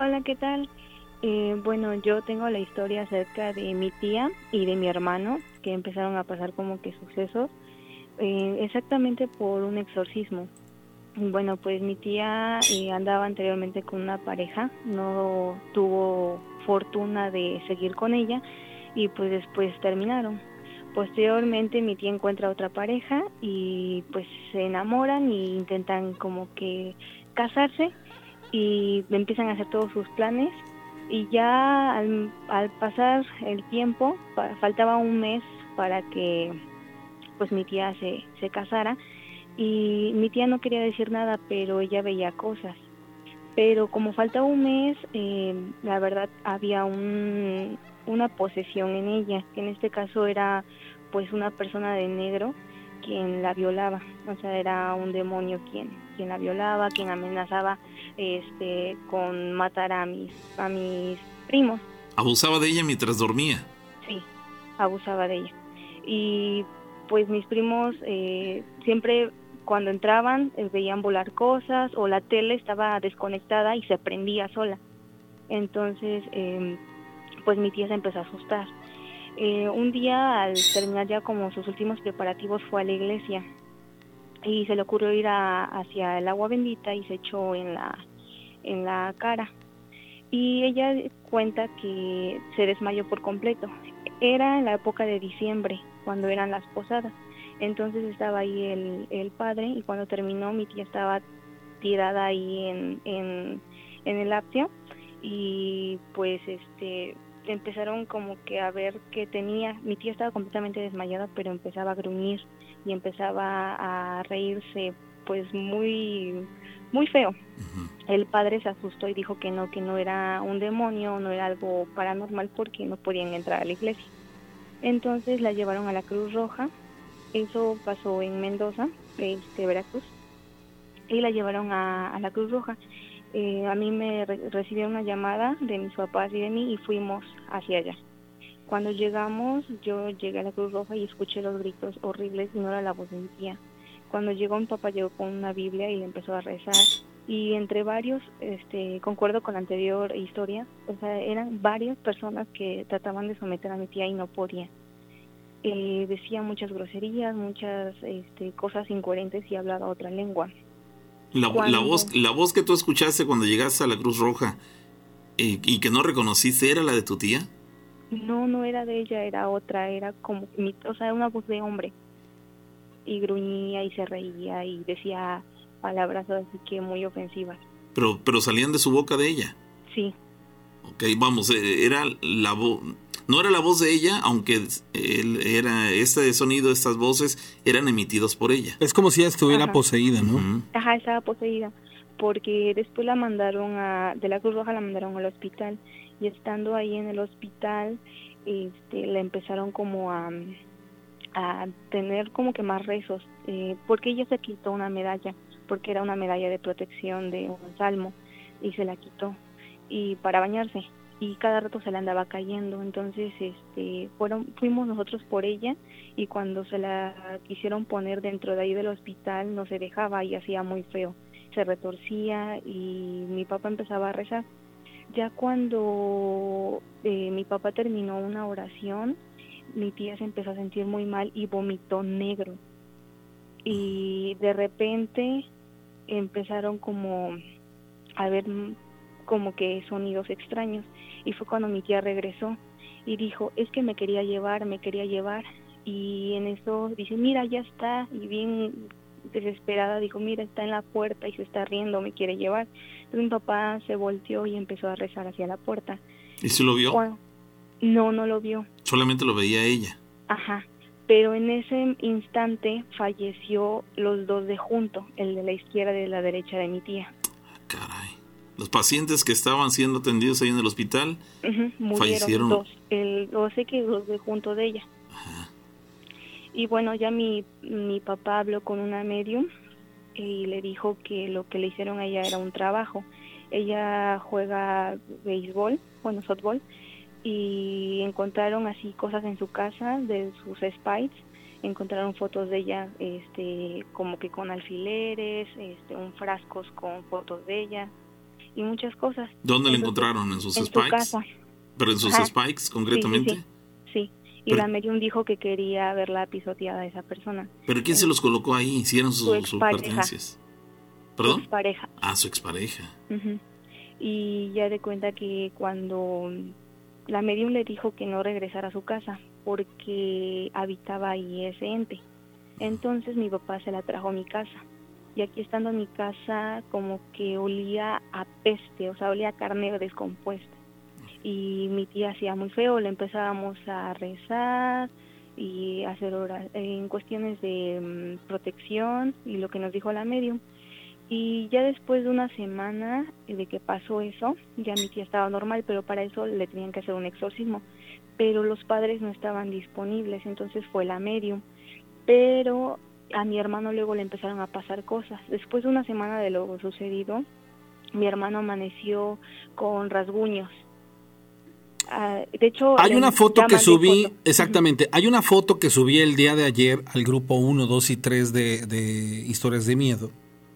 Hola, ¿qué tal? Eh, bueno, yo tengo la historia acerca de mi tía y de mi hermano que empezaron a pasar como que sucesos eh, exactamente por un exorcismo. Bueno, pues mi tía eh, andaba anteriormente con una pareja, no tuvo fortuna de seguir con ella y pues después terminaron. Posteriormente mi tía encuentra otra pareja y pues se enamoran y intentan como que casarse y empiezan a hacer todos sus planes y ya al, al pasar el tiempo, faltaba un mes para que pues mi tía se, se casara y mi tía no quería decir nada, pero ella veía cosas. Pero como faltaba un mes, eh, la verdad había un, una posesión en ella, que en este caso era pues una persona de negro quien la violaba, o sea, era un demonio quien, quien la violaba, quien amenazaba este con matar a mis a mis primos, Abusaba de ella mientras dormía. sí, abusaba de ella. Y pues mis primos eh, siempre cuando entraban eh, veían volar cosas o la tele estaba desconectada y se prendía sola. Entonces, eh, pues mi tía se empezó a asustar. Eh, un día, al terminar ya como sus últimos preparativos, fue a la iglesia y se le ocurrió ir a- hacia el agua bendita y se echó en la, en la cara. Y ella cuenta que se desmayó por completo. Era en la época de diciembre, cuando eran las posadas. Entonces estaba ahí el, el padre y cuando terminó mi tía estaba tirada ahí en, en, en el apio y pues este empezaron como que a ver qué tenía. Mi tía estaba completamente desmayada, pero empezaba a gruñir y empezaba a reírse pues muy muy feo. El padre se asustó y dijo que no, que no era un demonio, no era algo paranormal porque no podían entrar a la iglesia. Entonces la llevaron a la Cruz Roja. Eso pasó en Mendoza, este, Veracruz. Y la llevaron a, a la Cruz Roja. Eh, a mí me re- recibieron una llamada de mis papás y de mí y fuimos hacia allá. Cuando llegamos, yo llegué a la Cruz Roja y escuché los gritos horribles y no era la voz de mi tía. Cuando llegó mi papá llegó con una Biblia y le empezó a rezar y entre varios, este, concuerdo con la anterior historia, o sea, eran varias personas que trataban de someter a mi tía y no podían. Eh, decía muchas groserías, muchas este, cosas incoherentes y hablaba otra lengua. La, la, voz, la voz que tú escuchaste cuando llegaste a la Cruz Roja eh, y que no reconociste, ¿era la de tu tía? No, no era de ella, era otra, era como, mi, o sea, una voz de hombre. Y gruñía y se reía y decía palabras así que muy ofensivas. Pero, pero salían de su boca de ella. Sí. Ok, vamos, eh, era la voz, no era la voz de ella, aunque él era este sonido, estas voces eran emitidos por ella. Es como si ella estuviera poseída, ¿no? Ajá, estaba poseída, porque después la mandaron a, de la Cruz Roja la mandaron al hospital y estando ahí en el hospital, este, le empezaron como a, a tener como que más rezos, eh, porque ella se quitó una medalla porque era una medalla de protección de un salmo y se la quitó y para bañarse y cada rato se la andaba cayendo. Entonces este fueron fuimos nosotros por ella y cuando se la quisieron poner dentro de ahí del hospital no se dejaba y hacía muy feo. Se retorcía y mi papá empezaba a rezar. Ya cuando eh, mi papá terminó una oración mi tía se empezó a sentir muy mal y vomitó negro. Y de repente empezaron como a ver como que sonidos extraños y fue cuando mi tía regresó y dijo, es que me quería llevar, me quería llevar y en eso dice, mira, ya está y bien desesperada dijo, mira, está en la puerta y se está riendo, me quiere llevar. Entonces mi papá se volteó y empezó a rezar hacia la puerta. ¿Y se lo vio? no, no lo vio. Solamente lo veía ella. Ajá pero en ese instante falleció los dos de junto, el de la izquierda y de la derecha de mi tía. Caray. Los pacientes que estaban siendo atendidos ahí en el hospital fallecieron. Dos, el sé que dos de junto de ella. Y bueno, ya mi, mi papá habló con una medium y le dijo que lo que le hicieron a ella era un trabajo. Ella juega béisbol, bueno, softball, y encontraron así cosas en su casa de sus spites encontraron fotos de ella este como que con alfileres este un frascos con fotos de ella y muchas cosas. Dónde la encontraron en sus spikes casa. pero en sus spikes concretamente sí, y la medium dijo que quería verla pisoteada a esa persona. Pero quién se los colocó ahí hicieron sus, sus pertenencias perdón su pareja. Ah su expareja y ya de cuenta que cuando la medium le dijo que no regresara a su casa porque habitaba ahí ese ente. Entonces mi papá se la trajo a mi casa. Y aquí estando en mi casa como que olía a peste, o sea, olía a carne descompuesta. Y mi tía hacía muy feo, le empezábamos a rezar y hacer horas en cuestiones de mm, protección y lo que nos dijo la medium. Y ya después de una semana de que pasó eso, ya mi tía estaba normal, pero para eso le tenían que hacer un exorcismo. Pero los padres no estaban disponibles, entonces fue la medium. Pero a mi hermano luego le empezaron a pasar cosas. Después de una semana de lo sucedido, mi hermano amaneció con rasguños. Ah, de hecho, hay una foto que subí, exactamente, hay una foto que subí el día de ayer al grupo 1, 2 y 3 de, de Historias de Miedo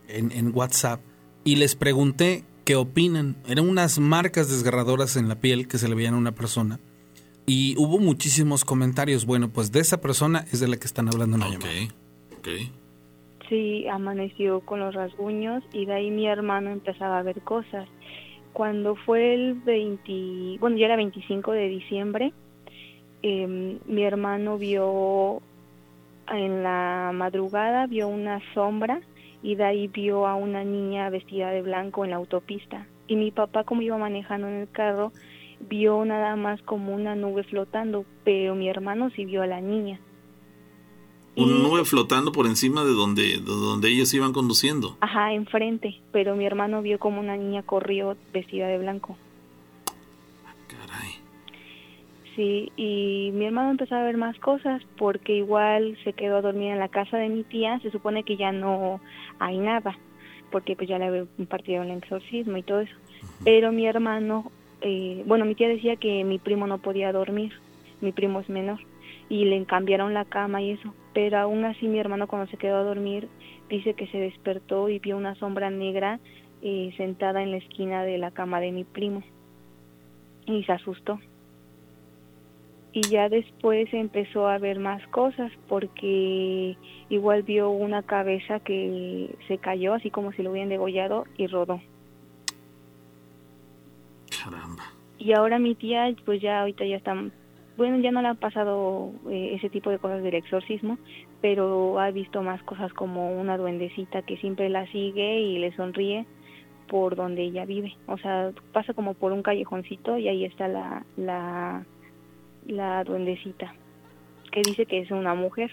en, WhatsApp y les pregunté qué opinan. Eran unas marcas desgarradoras en la piel que se le veían a una persona. Y hubo muchísimos comentarios. Bueno, pues de esa persona es de la que están hablando en la okay. Sí, amaneció con los rasguños y de ahí mi hermano empezaba a ver cosas. Cuando fue el 20, bueno, ya era 25 de diciembre, em, mi hermano vio en la madrugada, vio una sombra y de ahí vio a una niña vestida de blanco en la autopista. Y mi papá, como iba manejando en el carro, vio nada más como una nube flotando, pero mi hermano sí vio a la niña. Una nube flotando por encima de donde, de donde ellos iban conduciendo. Ajá, enfrente, pero mi hermano vio como una niña corrió vestida de blanco. Sí, y mi hermano empezó a ver más cosas porque igual se quedó a dormir en la casa de mi tía, se supone que ya no hay nada, porque pues ya le había impartido el exorcismo y todo eso. Pero mi hermano, eh, bueno, mi tía decía que mi primo no podía dormir, mi primo es menor, y le cambiaron la cama y eso, pero aún así mi hermano cuando se quedó a dormir dice que se despertó y vio una sombra negra eh, sentada en la esquina de la cama de mi primo y se asustó. Y ya después empezó a ver más cosas porque igual vio una cabeza que se cayó así como si lo hubieran degollado y rodó. Caramba. Y ahora mi tía pues ya ahorita ya está, bueno ya no le ha pasado eh, ese tipo de cosas del exorcismo, pero ha visto más cosas como una duendecita que siempre la sigue y le sonríe por donde ella vive. O sea, pasa como por un callejoncito y ahí está la, la, la duendecita, que dice que es una mujer.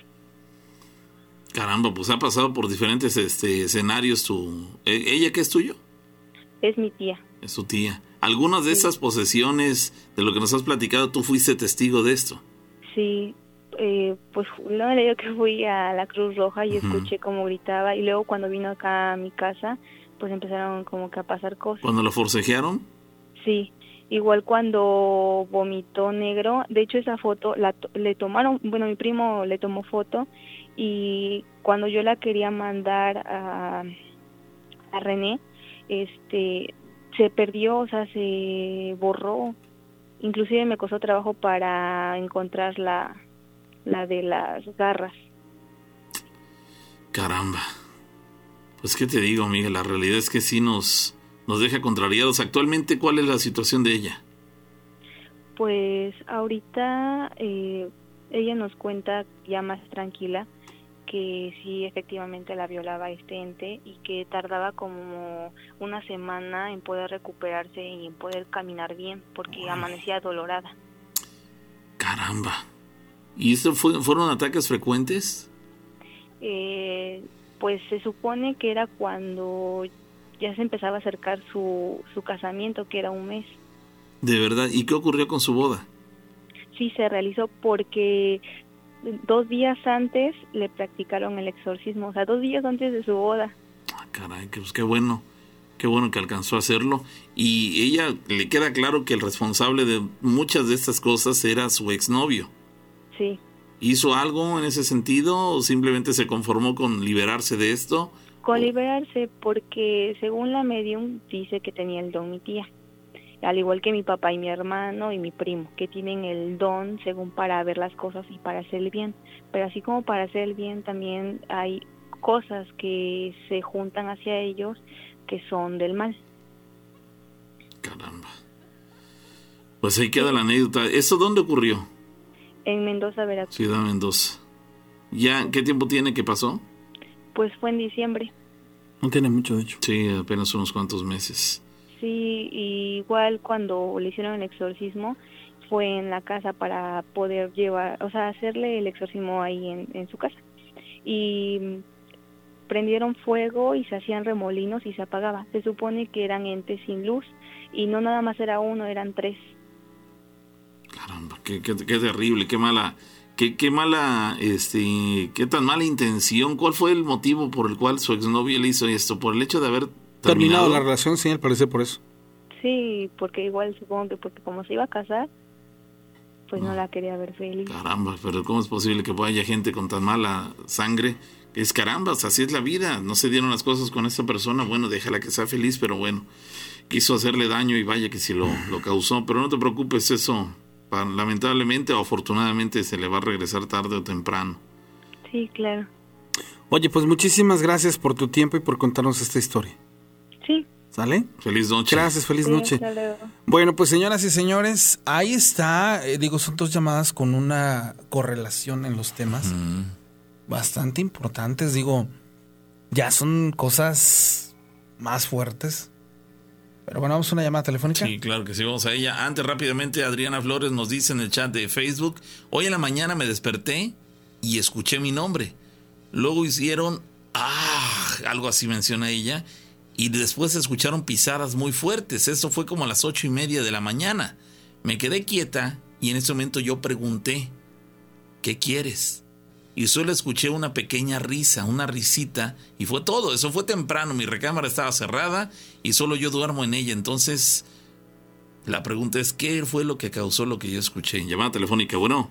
Caramba, pues ha pasado por diferentes este, escenarios tu... ¿e- ¿Ella qué es tuyo? Es mi tía. Es su tía. Algunas de esas posesiones, de lo que nos has platicado, tú fuiste testigo de esto. Sí, eh, pues no le digo que fui a la Cruz Roja y escuché cómo gritaba y luego cuando vino acá a mi casa, pues empezaron como que a pasar cosas. Cuando lo forcejearon, Sí, igual cuando vomitó negro, de hecho esa foto la to- le tomaron, bueno, mi primo le tomó foto y cuando yo la quería mandar a, a René, este, se perdió, o sea, se borró. Inclusive me costó trabajo para encontrar la, la de las garras. caramba. Pues qué te digo, amiga, la realidad es que sí nos, nos deja contrariados. Actualmente, ¿cuál es la situación de ella? Pues ahorita eh, ella nos cuenta ya más tranquila que sí efectivamente la violaba este ente y que tardaba como una semana en poder recuperarse y en poder caminar bien porque amanecía dolorada. Caramba. ¿Y esto fue- fueron ataques frecuentes? Eh, pues se supone que era cuando ya se empezaba a acercar su, su casamiento, que era un mes. De verdad. ¿Y qué ocurrió con su boda? Sí, se realizó porque dos días antes le practicaron el exorcismo, o sea, dos días antes de su boda. Ah, caray, que, pues qué bueno. Qué bueno que alcanzó a hacerlo. Y ella le queda claro que el responsable de muchas de estas cosas era su exnovio. Sí, ¿Hizo algo en ese sentido o simplemente se conformó con liberarse de esto? con liberarse porque según la medium dice que tenía el don mi tía, al igual que mi papá y mi hermano y mi primo, que tienen el don según para ver las cosas y para hacer el bien. Pero así como para hacer el bien también hay cosas que se juntan hacia ellos que son del mal. Caramba. Pues ahí queda la anécdota. ¿Esto dónde ocurrió? En Mendoza, Veracruz, Ciudad Mendoza. ¿Ya qué tiempo tiene que pasó? pues fue en diciembre. No tiene mucho, de hecho. Sí, apenas unos cuantos meses. Sí, igual cuando le hicieron el exorcismo fue en la casa para poder llevar, o sea, hacerle el exorcismo ahí en, en su casa. Y prendieron fuego y se hacían remolinos y se apagaba. Se supone que eran entes sin luz y no nada más era uno, eran tres. Caramba, qué, qué- qué terrible, qué mala, qué, qué mala, este, qué tan mala intención. ¿Cuál fue el motivo por el cual su exnovio le hizo esto? ¿Por el hecho de haber Terminado terminado? la relación, sí, al parecer por eso. Sí, porque igual supongo que porque como se iba a casar, pues no la quería ver feliz. Caramba, pero ¿cómo es posible que haya gente con tan mala sangre? Es carambas, así es la vida. No se dieron las cosas con esta persona. Bueno, déjala que sea feliz, pero bueno, quiso hacerle daño y vaya que si lo, lo causó. Pero no te preocupes, eso lamentablemente o afortunadamente se le va a regresar tarde o temprano. Sí, claro. Oye, pues muchísimas gracias por tu tiempo y por contarnos esta historia. Sí. ¿Sale? Feliz noche. Gracias, feliz sí, noche. hasta luego. Bueno, pues señoras y señores, ahí está, eh, digo, son dos llamadas con una correlación en los temas bastante importantes, digo, ya son cosas más fuertes. Pero bueno, vamos a una llamada telefónica. Sí, claro que sí, vamos a ella. Antes, rápidamente, Adriana Flores nos dice en el chat de Facebook, hoy en la mañana me desperté y escuché mi nombre. Luego hicieron, ah, algo así menciona ella, y después se escucharon pisadas muy fuertes. Eso fue como a las ocho y media de la mañana. Me quedé quieta y en ese momento yo pregunté, ¿qué quieres? Y solo escuché una pequeña risa, una risita, y fue todo. Eso fue temprano. Mi recámara estaba cerrada y solo yo duermo en ella. Entonces, la pregunta es: ¿qué fue lo que causó lo que yo escuché? Llamada telefónica, bueno.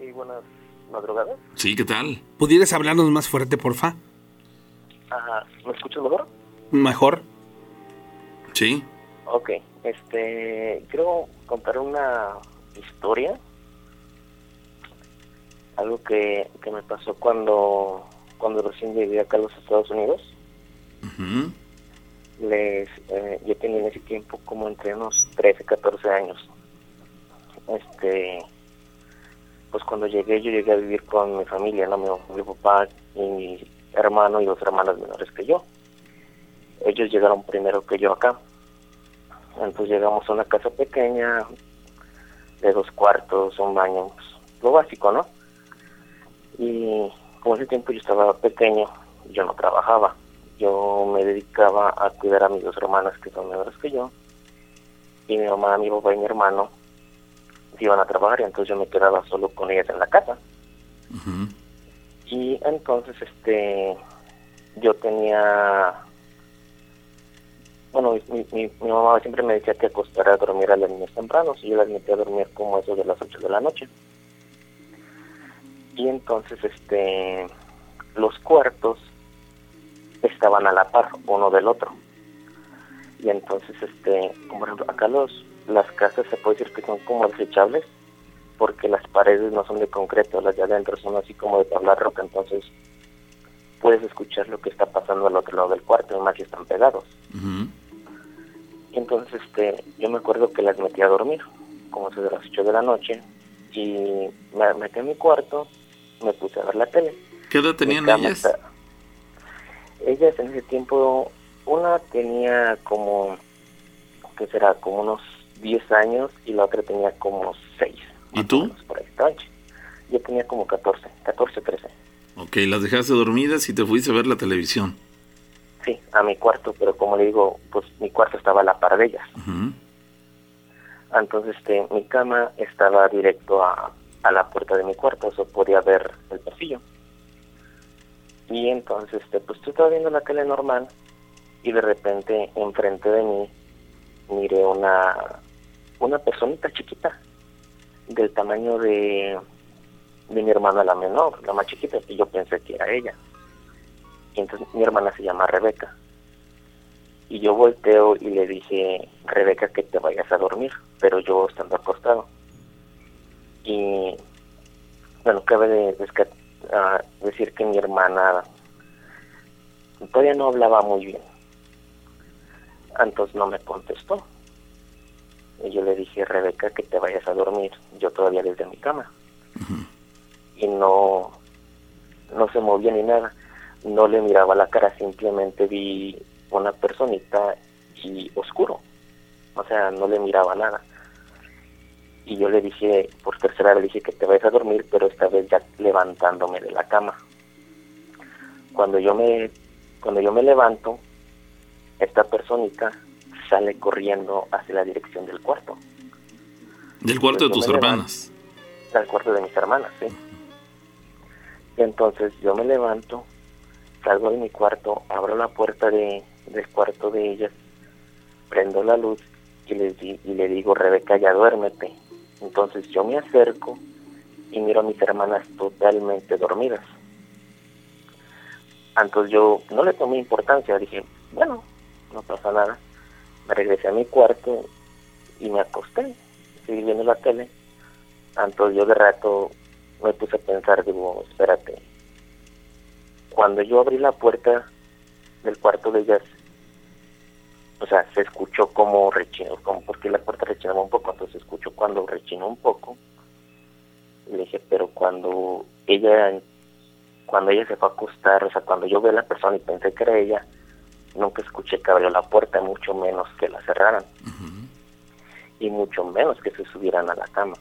Sí, buenas madrugadas. Sí, ¿qué tal? ¿Pudieras hablarnos más fuerte, porfa? ¿Me escuchas mejor? Mejor. Sí. Ok, este, quiero contar una historia, algo que, que me pasó cuando, cuando recién llegué acá a los Estados Unidos. Ujú. Les, eh, yo tenía en ese tiempo como entre unos 13, 14 años. Este, pues cuando llegué, yo llegué a vivir con mi familia, ¿no? Mi, mi papá y mi hermano y dos hermanas menores que yo. Ellos llegaron primero que yo acá. Entonces llegamos a una casa pequeña, de dos cuartos, un baño, pues, lo básico, ¿no? Y como ese tiempo yo estaba pequeño, yo no trabajaba. Yo me dedicaba a cuidar a mis dos hermanas que son menores que yo. Y mi mamá, mi papá y mi hermano iban a trabajar y entonces yo me quedaba solo con ellas en la casa. Ujú. Y entonces, este, yo tenía, bueno, mi, mi, mamá siempre me decía que acostara a dormir a las niñas tempranos y yo las metía a dormir como eso de las 8 de la noche. Y entonces, este, los cuartos estaban a la par uno del otro. Y entonces, este, como acá los, las casas se puede decir que son como desechables porque las paredes no son de concreto, las de adentro son así como de tabla roca, entonces puedes escuchar lo que está pasando al otro lado del cuarto, más si están pegados. Entonces este, yo me acuerdo que las metí a dormir, como se de las 8 de la noche, y me metí en mi cuarto, me puse a ver la tele. ¿Qué edad tenían ellas? está- Ellas en ese tiempo, una tenía como, ¿qué será? Como unos 10 años y la otra tenía como 6. ¿Y tú? Por Yo tenía como 14, 14, 13. Ok, las dejaste dormidas y te fuiste a ver la televisión. Sí, a mi cuarto, pero como le digo, pues mi cuarto estaba a la par de ellas. Ujú. Entonces, este, mi cama estaba directo a, a la puerta de mi cuarto, eso podía ver el pasillo. Y entonces, este, pues yo estaba viendo la tele normal y de repente enfrente de mí miré una, una personita chiquita del tamaño de, de mi hermana la menor, la más chiquita, y yo pensé que era ella. Y entonces mi hermana se llama Rebeca. Y yo volteo y le dije, Rebeca, que te vayas a dormir, pero yo estando acostado. Y bueno, cabe de, ah, decir que mi hermana todavía no hablaba muy bien. Entonces no me contestó. Y yo le dije, Rebeca, que te vayas a dormir, yo todavía desde mi cama. Y no, no se movía ni nada. No le miraba la cara, simplemente vi una personita y oscuro. O sea, no le miraba nada. Y yo le dije, por tercera vez le dije que te vayas a dormir, pero esta vez ya levantándome de la cama. Cuando yo me, cuando yo me levanto, esta personita sale corriendo hacia la dirección del cuarto, Del cuarto de tus me levanto. hermanas. al cuarto de mis hermanas, sí. Y entonces yo me levanto, salgo de mi cuarto, abro la puerta de, del cuarto de ellas, prendo la luz y, les di- y le digo, Rebeca, ya duérmete. Entonces yo me acerco y miro a mis hermanas totalmente dormidas. Entonces yo no le tomé importancia, dije, bueno, no pasa nada. Me regresé a mi cuarto y me acosté, seguí viendo la tele. Entonces yo de rato me puse a pensar, digo, espérate. Cuando yo abrí la puerta del cuarto de ellas, o sea, se escuchó como rechinó, como porque la puerta rechinaba un poco, entonces se escuchó cuando rechinó un poco. Le dije, pero cuando ella, cuando ella se fue a acostar, o sea, cuando yo vi a la persona y pensé que era ella, nunca escuché que abrió la puerta, mucho menos que la cerraran. Y mucho menos que se subieran a la cama.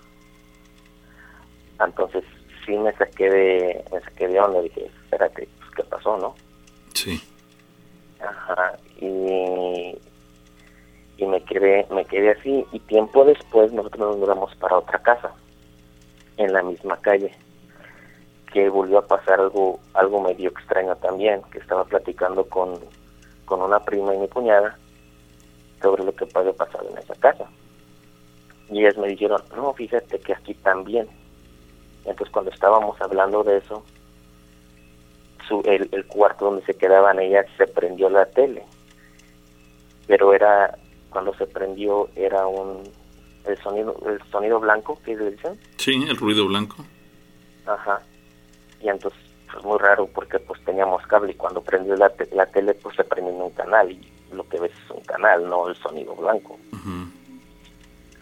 Entonces sí me saqué de, me saqué de onda, dije, espérate, pues, ¿qué pasó, no? Sí. Ajá, y, y me quedé, me quedé así, y tiempo después nosotros nos mudamos para otra casa, en la misma calle, que volvió a pasar algo, algo medio extraño también, que estaba platicando con, con una prima y mi cuñada sobre lo que había pasado en esa casa. Y ellas me dijeron, no, fíjate que aquí también. Entonces cuando estábamos hablando de eso, su, el, el cuarto donde se quedaban ellas se prendió la tele. pero era cuando se prendió era un el sonido el sonido blanco le dicen Sí, el ruido blanco. ajá y entonces pues muy raro porque pues teníamos cable y cuando prendió la, te- la tele pues se prendió en un canal y lo que ves es un canal no el sonido blanco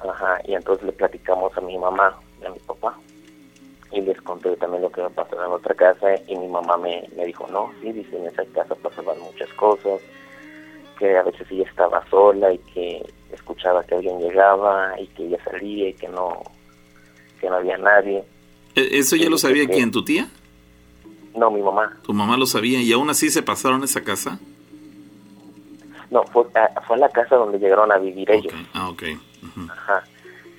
ajá y entonces le platicamos a mi mamá y a mi papá y les conté también lo que me pasó en otra casa y mi mamá me, me dijo no sí dice en esa casa pasaban muchas cosas que a veces ella estaba sola y que escuchaba que alguien llegaba y que ella salía y que no que no había nadie ¿E- ¿Eso ya lo sabía sí. quién? ¿Tu tía? No mi mamá ¿Tu mamá lo sabía? ¿Y aún así se pasaron a esa casa? no fue a, fue a la casa donde llegaron a vivir ellos Ah, ok. Ajá,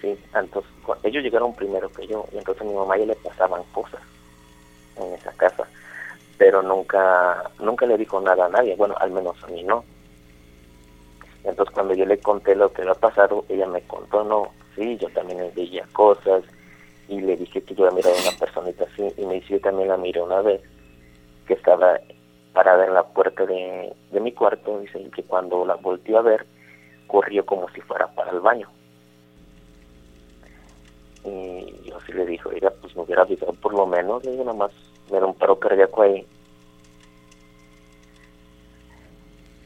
sí, entonces ellos llegaron primero que yo y entonces a mi mamá ya le pasaban cosas en esa casa, pero nunca nunca le dijo nada a nadie, bueno, al menos a mí no. Entonces cuando yo le conté lo que había pasado, ella me contó, no, sí, yo también veía cosas y le dije que yo había mirado a una personita así y me dice, yo también la miré una vez que estaba parada en la puerta de, de mi cuarto, dice, y que cuando la volteó a ver, corrió como si fuera para el baño. Y yo sí le dije, oiga, pues me hubiera avisado por lo menos, le digo, nada más, me da un paro cardíaco ahí.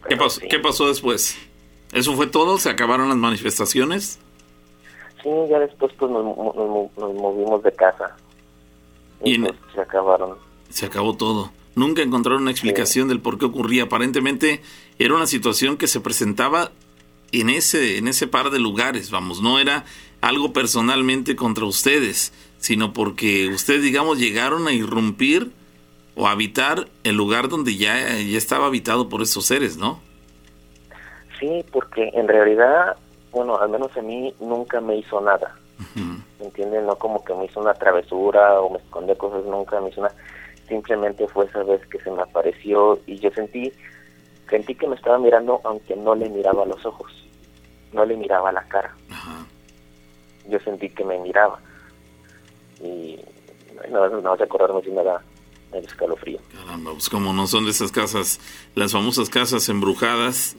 ¿Qué pasó, sí. ¿Qué pasó después? ¿Eso fue todo? ¿Se acabaron las manifestaciones? Sí, ya después pues nos, nos nos movimos de casa. Y Y, en- se acabaron. Se acabó todo. Nunca encontraron una explicación del por qué ocurría. Aparentemente era una situación que se presentaba en ese, en ese par de lugares, vamos, no era algo personalmente contra ustedes, sino porque ustedes, digamos, llegaron a irrumpir o a habitar el lugar donde ya, ya estaba habitado por esos seres, ¿no? Sí, porque en realidad, bueno, al menos a mí nunca me hizo nada. Ujú. ¿Me entienden? No como que me hizo una travesura o me esconde cosas, nunca me hizo nada. Simplemente fue esa vez que se me apareció y yo sentí, sentí que me estaba mirando aunque no le miraba los ojos, no le miraba la cara. Yo sentí que me miraba. Y no, no vas a acordarme si me da el escalofrío. Caramba, pues como no son de esas casas, las famosas casas embrujadas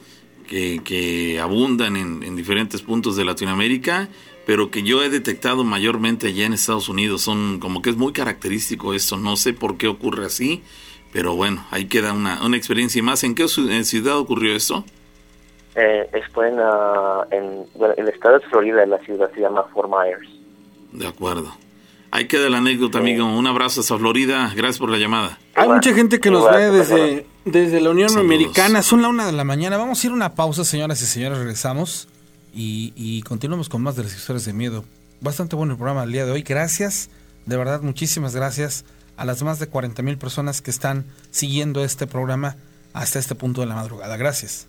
que, que abundan en, en diferentes puntos de Latinoamérica, pero que yo he detectado mayormente allá en Estados Unidos. Son como que es muy característico esto, no sé por qué ocurre así, pero bueno, ahí queda una, una experiencia más. ¿En qué ciudad ocurrió esto? Eh, fue en, ah, en bueno, el estado de Florida, la ciudad se llama Fort Myers. De acuerdo. Ahí queda la anécdota, amigo. Un abrazo hasta Florida. Gracias por la llamada. Hay mucha gente que nos ve desde, desde la Unión Saludos. Americana. Son la una de la mañana. Vamos a ir a una pausa, señoras y señores. Regresamos y, y continuamos con más de las historias de miedo. Bastante bueno el programa del día de hoy. Gracias, de verdad, muchísimas gracias a las más de 40 mil personas que están siguiendo este programa hasta este punto de la madrugada. Gracias.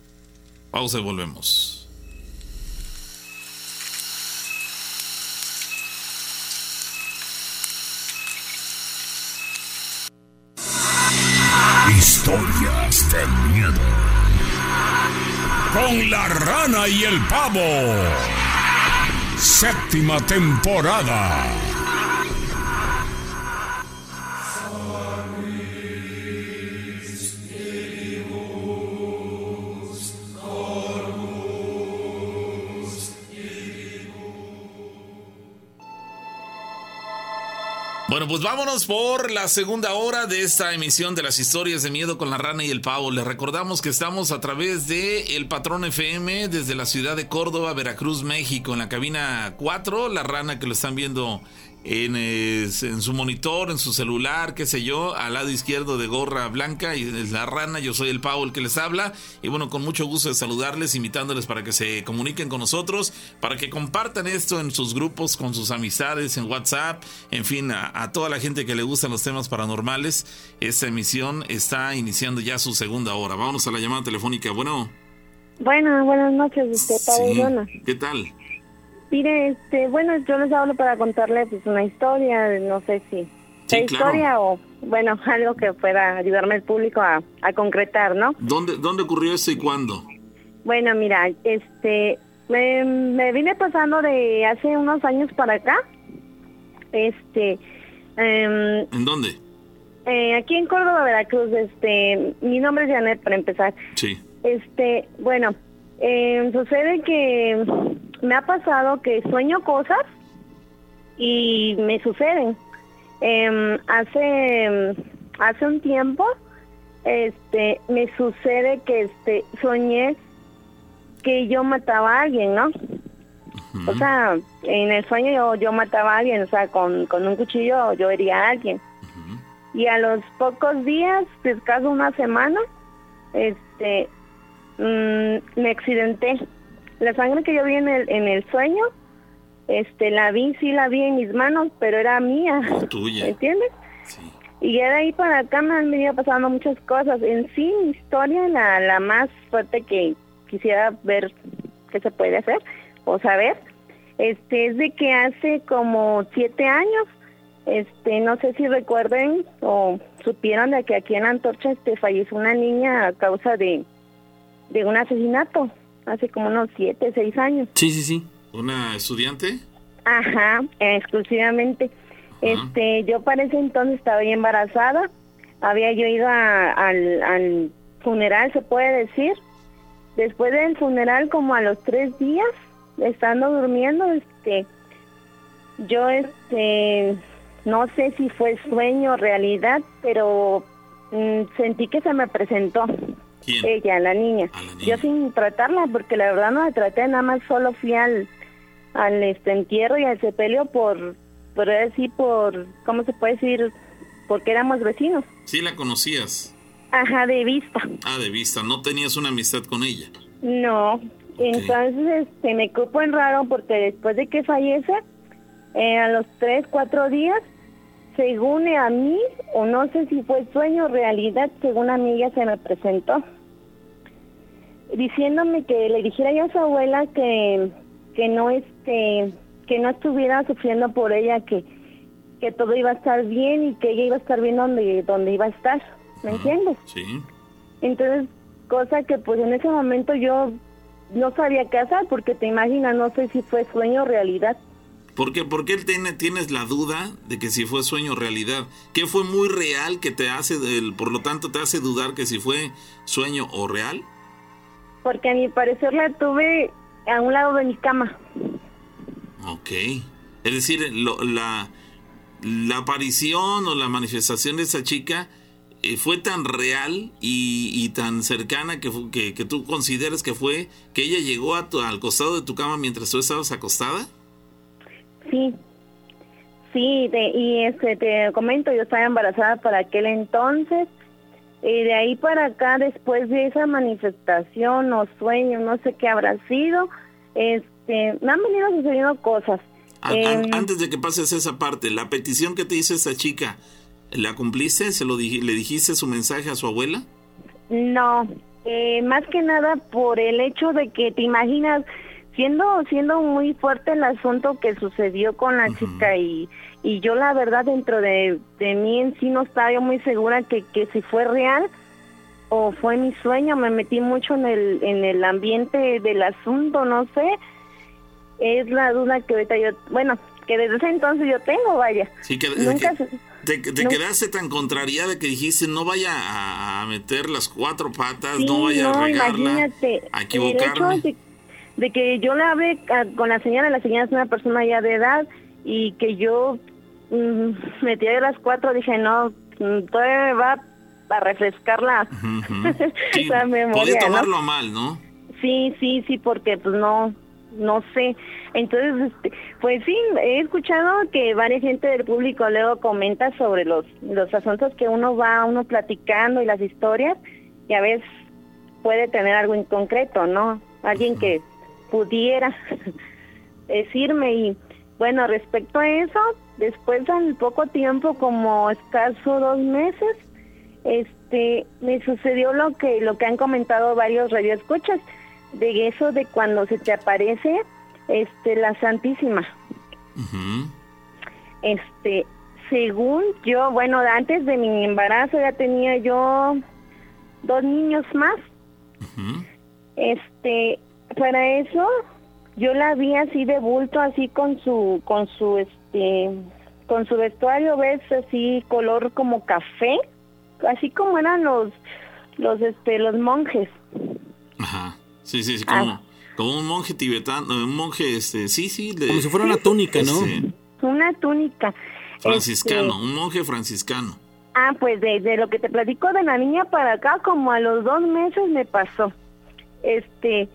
Pausa y volvemos. Con la rana y el pavo. Séptima temporada. Bueno, pues vámonos por la segunda hora de esta emisión de las historias de miedo con la rana y el pavo. Les recordamos que estamos a través de El Patrón FM desde la ciudad de Córdoba, Veracruz, México, en la cabina 4. La rana que lo están viendo en, eh, en su monitor, en su celular, qué sé yo, al lado izquierdo de gorra blanca y es la rana. Yo soy el pavo el que les habla. Y bueno, con mucho gusto de saludarles, invitándoles para que se comuniquen con nosotros, para que compartan esto en sus grupos, con sus amistades, en WhatsApp, en fin, a, a toda la gente que le gustan los temas paranormales. Esta emisión está iniciando ya su segunda hora. Vámonos a la llamada telefónica. Bueno, Bueno, buenas noches, este sí. ¿qué tal? Mire, este, bueno, yo les hablo para contarle pues una historia, no sé si Sí, la claro. historia o bueno, algo que pueda ayudarme al público a, a concretar, ¿no? ¿Dónde, ¿Dónde ocurrió esto y cuándo? Bueno, mira, este, me, me vine pasando de hace unos años para acá, este, em, ¿En dónde? eh, aquí en Córdoba, Veracruz, este, mi nombre es Janet para empezar. Sí. Este, bueno, Eh, sucede que me ha pasado que sueño cosas y me suceden. Em, hace hace un tiempo este me sucede que este soñé que yo mataba a alguien, ¿no? O sea, en el sueño yo, yo mataba a alguien, o sea, con, con un cuchillo yo hería a alguien. Y a los pocos días, escaso una semana, este, mm, me accidenté. La sangre que yo vi en el, en el sueño, este, la vi, sí la vi en mis manos, pero era mía. Tuya. ¿Entiendes? Y ya de ahí para acá me han venido pasando muchas cosas. En sí, mi historia, la, la más fuerte que quisiera ver qué se puede hacer o saber, este, es de que hace como siete años, este, no sé si recuerden o supieron de que aquí en Antorcha este, falleció una niña a causa de, de un asesinato, hace como unos siete, seis años. Sí, sí, sí. ¿Una estudiante? Ajá, exclusivamente. Este, yo para ese entonces estaba ya embarazada, había yo ido al, al funeral, se puede decir. Después del funeral, como a los tres días, estando durmiendo, este, yo, este, no sé si fue sueño o realidad, pero mm, sentí que se me presentó. Ella, la niña. Yo sin tratarla, porque la verdad no la traté, nada más solo fui al, al este, entierro y al sepelio por, por decir, por, ¿cómo se puede decir? Porque éramos vecinos. Sí, la conocías. Ajá, de vista. Ah, de vista. ¿No tenías una amistad con ella? No. Entonces, este, me cupo en raro porque después de que fallece, eh, a los tres, cuatro días, según a mí, o no sé si fue sueño o realidad, según a mí ella se me presentó, diciéndome que le dijera yo a su abuela que, que no este que no estuviera sufriendo por ella, que, que todo iba a estar bien y que ella iba a estar bien donde, donde iba a estar, ¿me entiendes? Sí. Entonces, cosa que pues en ese momento yo no sabía qué hacer porque te imaginas, no sé si fue sueño o realidad. ¿Por qué, ¿Por qué tiene, tienes la duda de que si fue sueño o realidad? ¿Qué fue muy real que te hace, el, por lo tanto, te hace dudar que si fue sueño o real? Porque a mi parecer la tuve a un lado de mi cama. Ok. Es decir, la, la aparición o la manifestación de esa chica eh, fue tan real y, tan cercana que, que, que, tú consideras que fue que ella llegó a tu, al costado de tu cama mientras tú estabas acostada? Sí, sí, y este, te comento, yo estaba embarazada para aquel entonces. Y de ahí para acá, después de esa manifestación o sueño, no sé qué habrá sido, este, me han venido sucediendo cosas. Em, antes de que pases esa parte, la petición que te hizo esa chica, ¿La cumpliste? ¿Se lo ¿Le dijiste su mensaje a su abuela? No, eh, más que nada por el hecho de que te imaginas, siendo siendo muy fuerte el asunto que sucedió con la chica y, y yo la verdad dentro de, de mí en sí no estaba yo muy segura que, que si fue real o fue mi sueño, me metí mucho en el, en el ambiente del asunto, no sé, es la duda que ahorita yo, bueno, que desde ese entonces yo tengo, vaya. Sí, que, Nunca te, quedaste tan contrariada que dijiste no vaya a, meter las cuatro patas, no vaya a regarla, a equivocarme. de, que yo la hablé con la señora, la señora es una persona ya de edad y que yo mm, me tiré de las cuatro, dije no, mm, todavía va a refrescar la, Podía tomarlo mal, ¿no? Sí, sí, sí, porque pues no, no sé. Entonces, este, pues sí, he escuchado que varias gente del público luego comenta sobre los, los asuntos que uno va, uno platicando y las historias, y a veces puede tener algo en concreto, ¿no? Alguien que pudiera decirme y bueno, respecto a eso, después al poco tiempo, como escaso dos meses, este, me sucedió lo que lo que han comentado varios radioescuchas de eso de cuando se te aparece este la Santísima. Este, según yo, bueno, antes de mi embarazo ya tenía yo dos niños más. Este, para eso yo la vi así de bulto, así con su, con su, este, con su vestuario, ves, así color como café, así como eran los, los, este, los monjes. Ajá. Sí, sí, sí, como, ah. como un monje tibetano, un monje, este, sí, sí. como si fuera una túnica, ¿no? Una túnica. Franciscano, este, un monje franciscano. Ah, pues desde lo que te platico de la niña para acá, como a los dos meses me pasó. Este,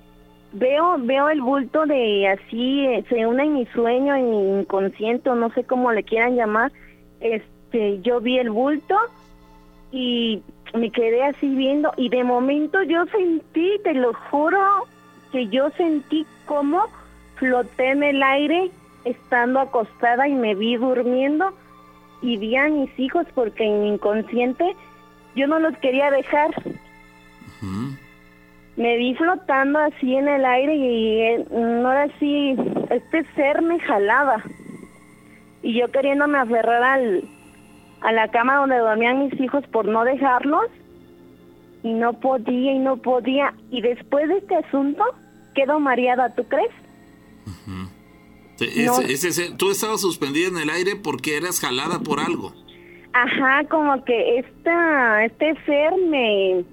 veo veo el bulto de así, se une en mi sueño, en mi inconsciente, no sé cómo le quieran llamar. Este, yo vi el bulto y me quedé así viendo y de momento yo sentí, te lo juro, que yo sentí como floté en el aire estando acostada y me vi durmiendo y vi a mis hijos porque en mi inconsciente yo no los quería dejar. Me vi flotando así en el aire y no era así, este ser me jalaba. Y yo queriéndome aferrar al, a la cama donde dormían mis hijos por no dejarlos. Y no podía y no podía. Y después de este asunto, quedo mareada, ¿tú crees? tú estabas suspendida en el aire porque eras jalada por algo. Ajá, como que esta, este ser me,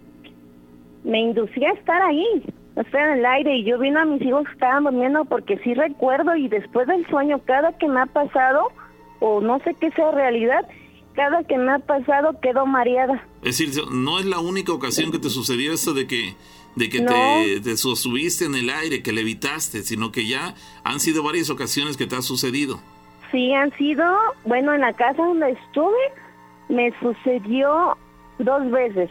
me inducía a estar ahí, estar en el aire. Y yo vino a mis hijos que estaban durmiendo porque sí recuerdo y después del sueño, cada que me ha pasado, o no sé qué sea realidad, cada que me ha pasado quedo mareada. Es decir, no es la única ocasión que te sucedió esto de que de que te, te subiste en el aire, que levitaste, sino que ya han sido varias ocasiones que te ha sucedido. Sí, han sido, bueno, en la casa donde estuve me sucedió dos veces.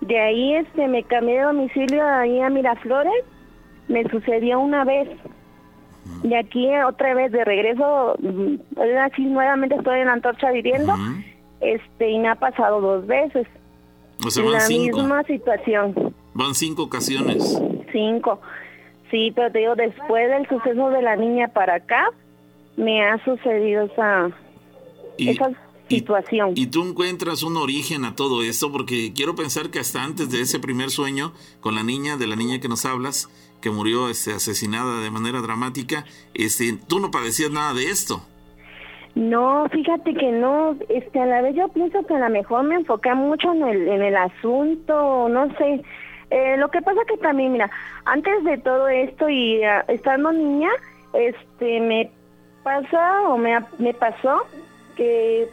De ahí este me cambié de domicilio ahí a Miraflores, me sucedió una vez. De aquí otra vez de regreso, mm, así nuevamente estoy en la antorcha viviendo, este y me ha pasado dos veces. O sea, la misma situación. Van cinco ocasiones. Cinco. Sí, pero te digo, después del suceso de la niña para acá, me ha sucedido esa, esa situación. Y, tú encuentras un origen a todo esto, porque quiero pensar que hasta antes de ese primer sueño con la niña, de la niña que nos hablas, que murió este, asesinada de manera dramática, este, tú no padecías nada de esto. No, fíjate que no, este, a la vez yo pienso que a lo mejor me enfoqué mucho en el, en el asunto, no sé, eh, lo que pasa que también, mira, antes de todo esto y ah, estando niña, este, me pasa o me, me pasó que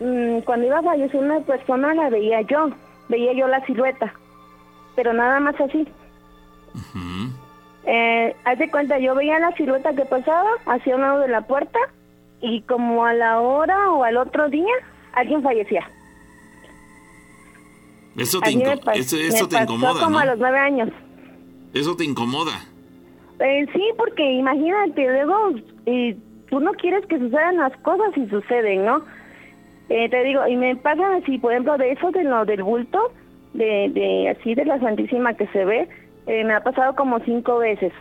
mm, cuando iba a fallecer una persona la veía yo, veía yo la silueta, pero nada más así. eh, haz de cuenta, yo veía la silueta que pasaba hacia un lado de la puerta y como a la hora o al otro día alguien fallecía. Eso te, eso, te incomoda, como a los nueve años. Eso te incomoda. Eh, sí, porque imagínate, luego y tú no quieres que sucedan las cosas y suceden, ¿no? Eh, te digo, y me pasa así, por ejemplo, de eso de lo del bulto, de, de así de la Santísima que se ve, eh, me ha pasado como cinco veces.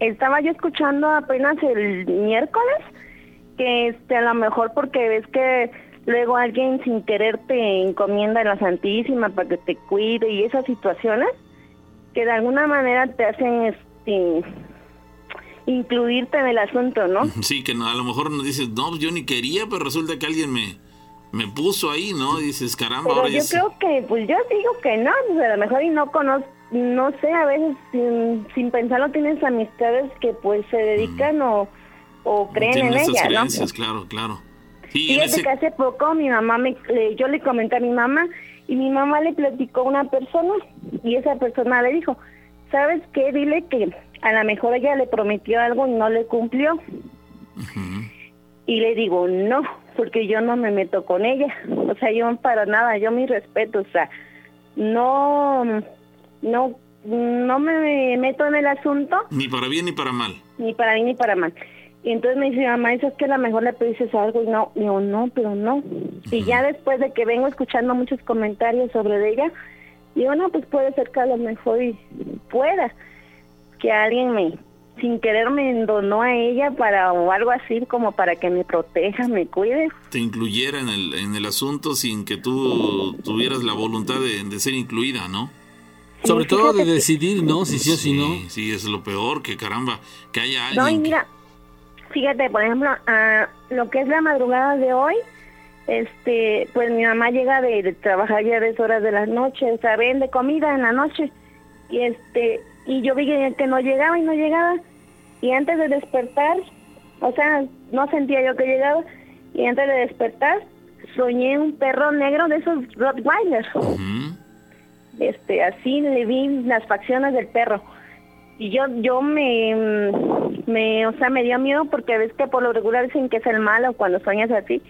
Estaba yo escuchando apenas el miércoles que este a lo mejor porque ves que luego alguien sin querer te encomienda a la Santísima para que te cuide y esas situaciones que de alguna manera te hacen este incluirte en el asunto, ¿no? Sí, que no, a lo mejor no dices, no, yo ni quería, pero resulta que alguien me, me puso ahí, ¿no? Y dices, caramba, pero yo creo que, pues yo digo que no, pues a lo mejor y no conozco, no sé, a veces sin, sin pensarlo tienes amistades que pues se dedican o, o creen en ellas, ¿no? Claro, claro. Fíjate que hace poco mi mamá me, yo le comenté a mi mamá y mi mamá le platicó a una persona y esa persona le dijo, ¿sabes qué? Dile que a lo mejor ella le prometió algo y no le cumplió. Y le digo, no, porque yo no me meto con ella. O sea, yo para nada, yo mi respeto, o sea, no, no, no me meto en el asunto. Ni para bien ni para mal. Ni para bien ni para mal. Y entonces me dice, mamá, eso es que a lo mejor le pediste algo. Y no, digo, no, pero no. Y ya después de que vengo escuchando muchos comentarios sobre ella, digo, no, pues puede ser que a lo mejor y pueda que alguien me, sin querer me donó a ella para o algo así como para que me proteja, me cuide. Te incluyera en el, en el asunto sin que tú tuvieras la voluntad de, ser incluida, ¿no? Sobre todo de decidir, ¿no? Si sí, o si no. Sí, es lo peor, que caramba, que haya alguien. No, y mira, Fíjate, por ejemplo, a lo que es la madrugada de hoy, este, pues mi mamá llega de, trabajar ya a horas de la noche, o sea, vende comida en la noche y este y yo vi que no llegaba y no llegaba. Y antes de despertar, o sea, no sentía yo que llegaba, y antes de despertar, soñé un perro negro de esos Rottweilers. Este, así le vi las facciones del perro. Y yo yo me, me, o sea, me dio miedo porque ves que por lo regular dicen que es el malo cuando sueñas así.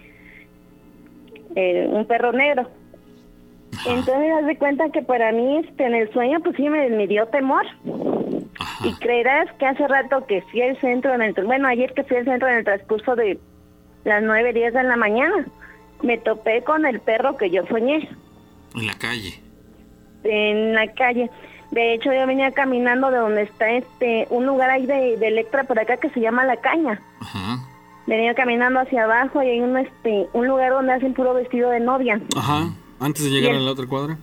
Eh, un perro negro. Entonces, haz de cuenta que para mí, este, en el sueño, pues sí me, me dio temor. Y creerás que hace rato que fui al centro, en el, bueno, ayer que fui al centro en el transcurso de las nueve, diez de la mañana, me topé con el perro que yo soñé. En la calle. En la calle. De hecho, yo venía caminando de donde está este un lugar ahí de, de Electra por acá que se llama La Caña. Ajá. Venía caminando hacia abajo y hay un este un lugar donde hacen puro vestido de novia. Ajá. Antes de llegar a la otra cuadra.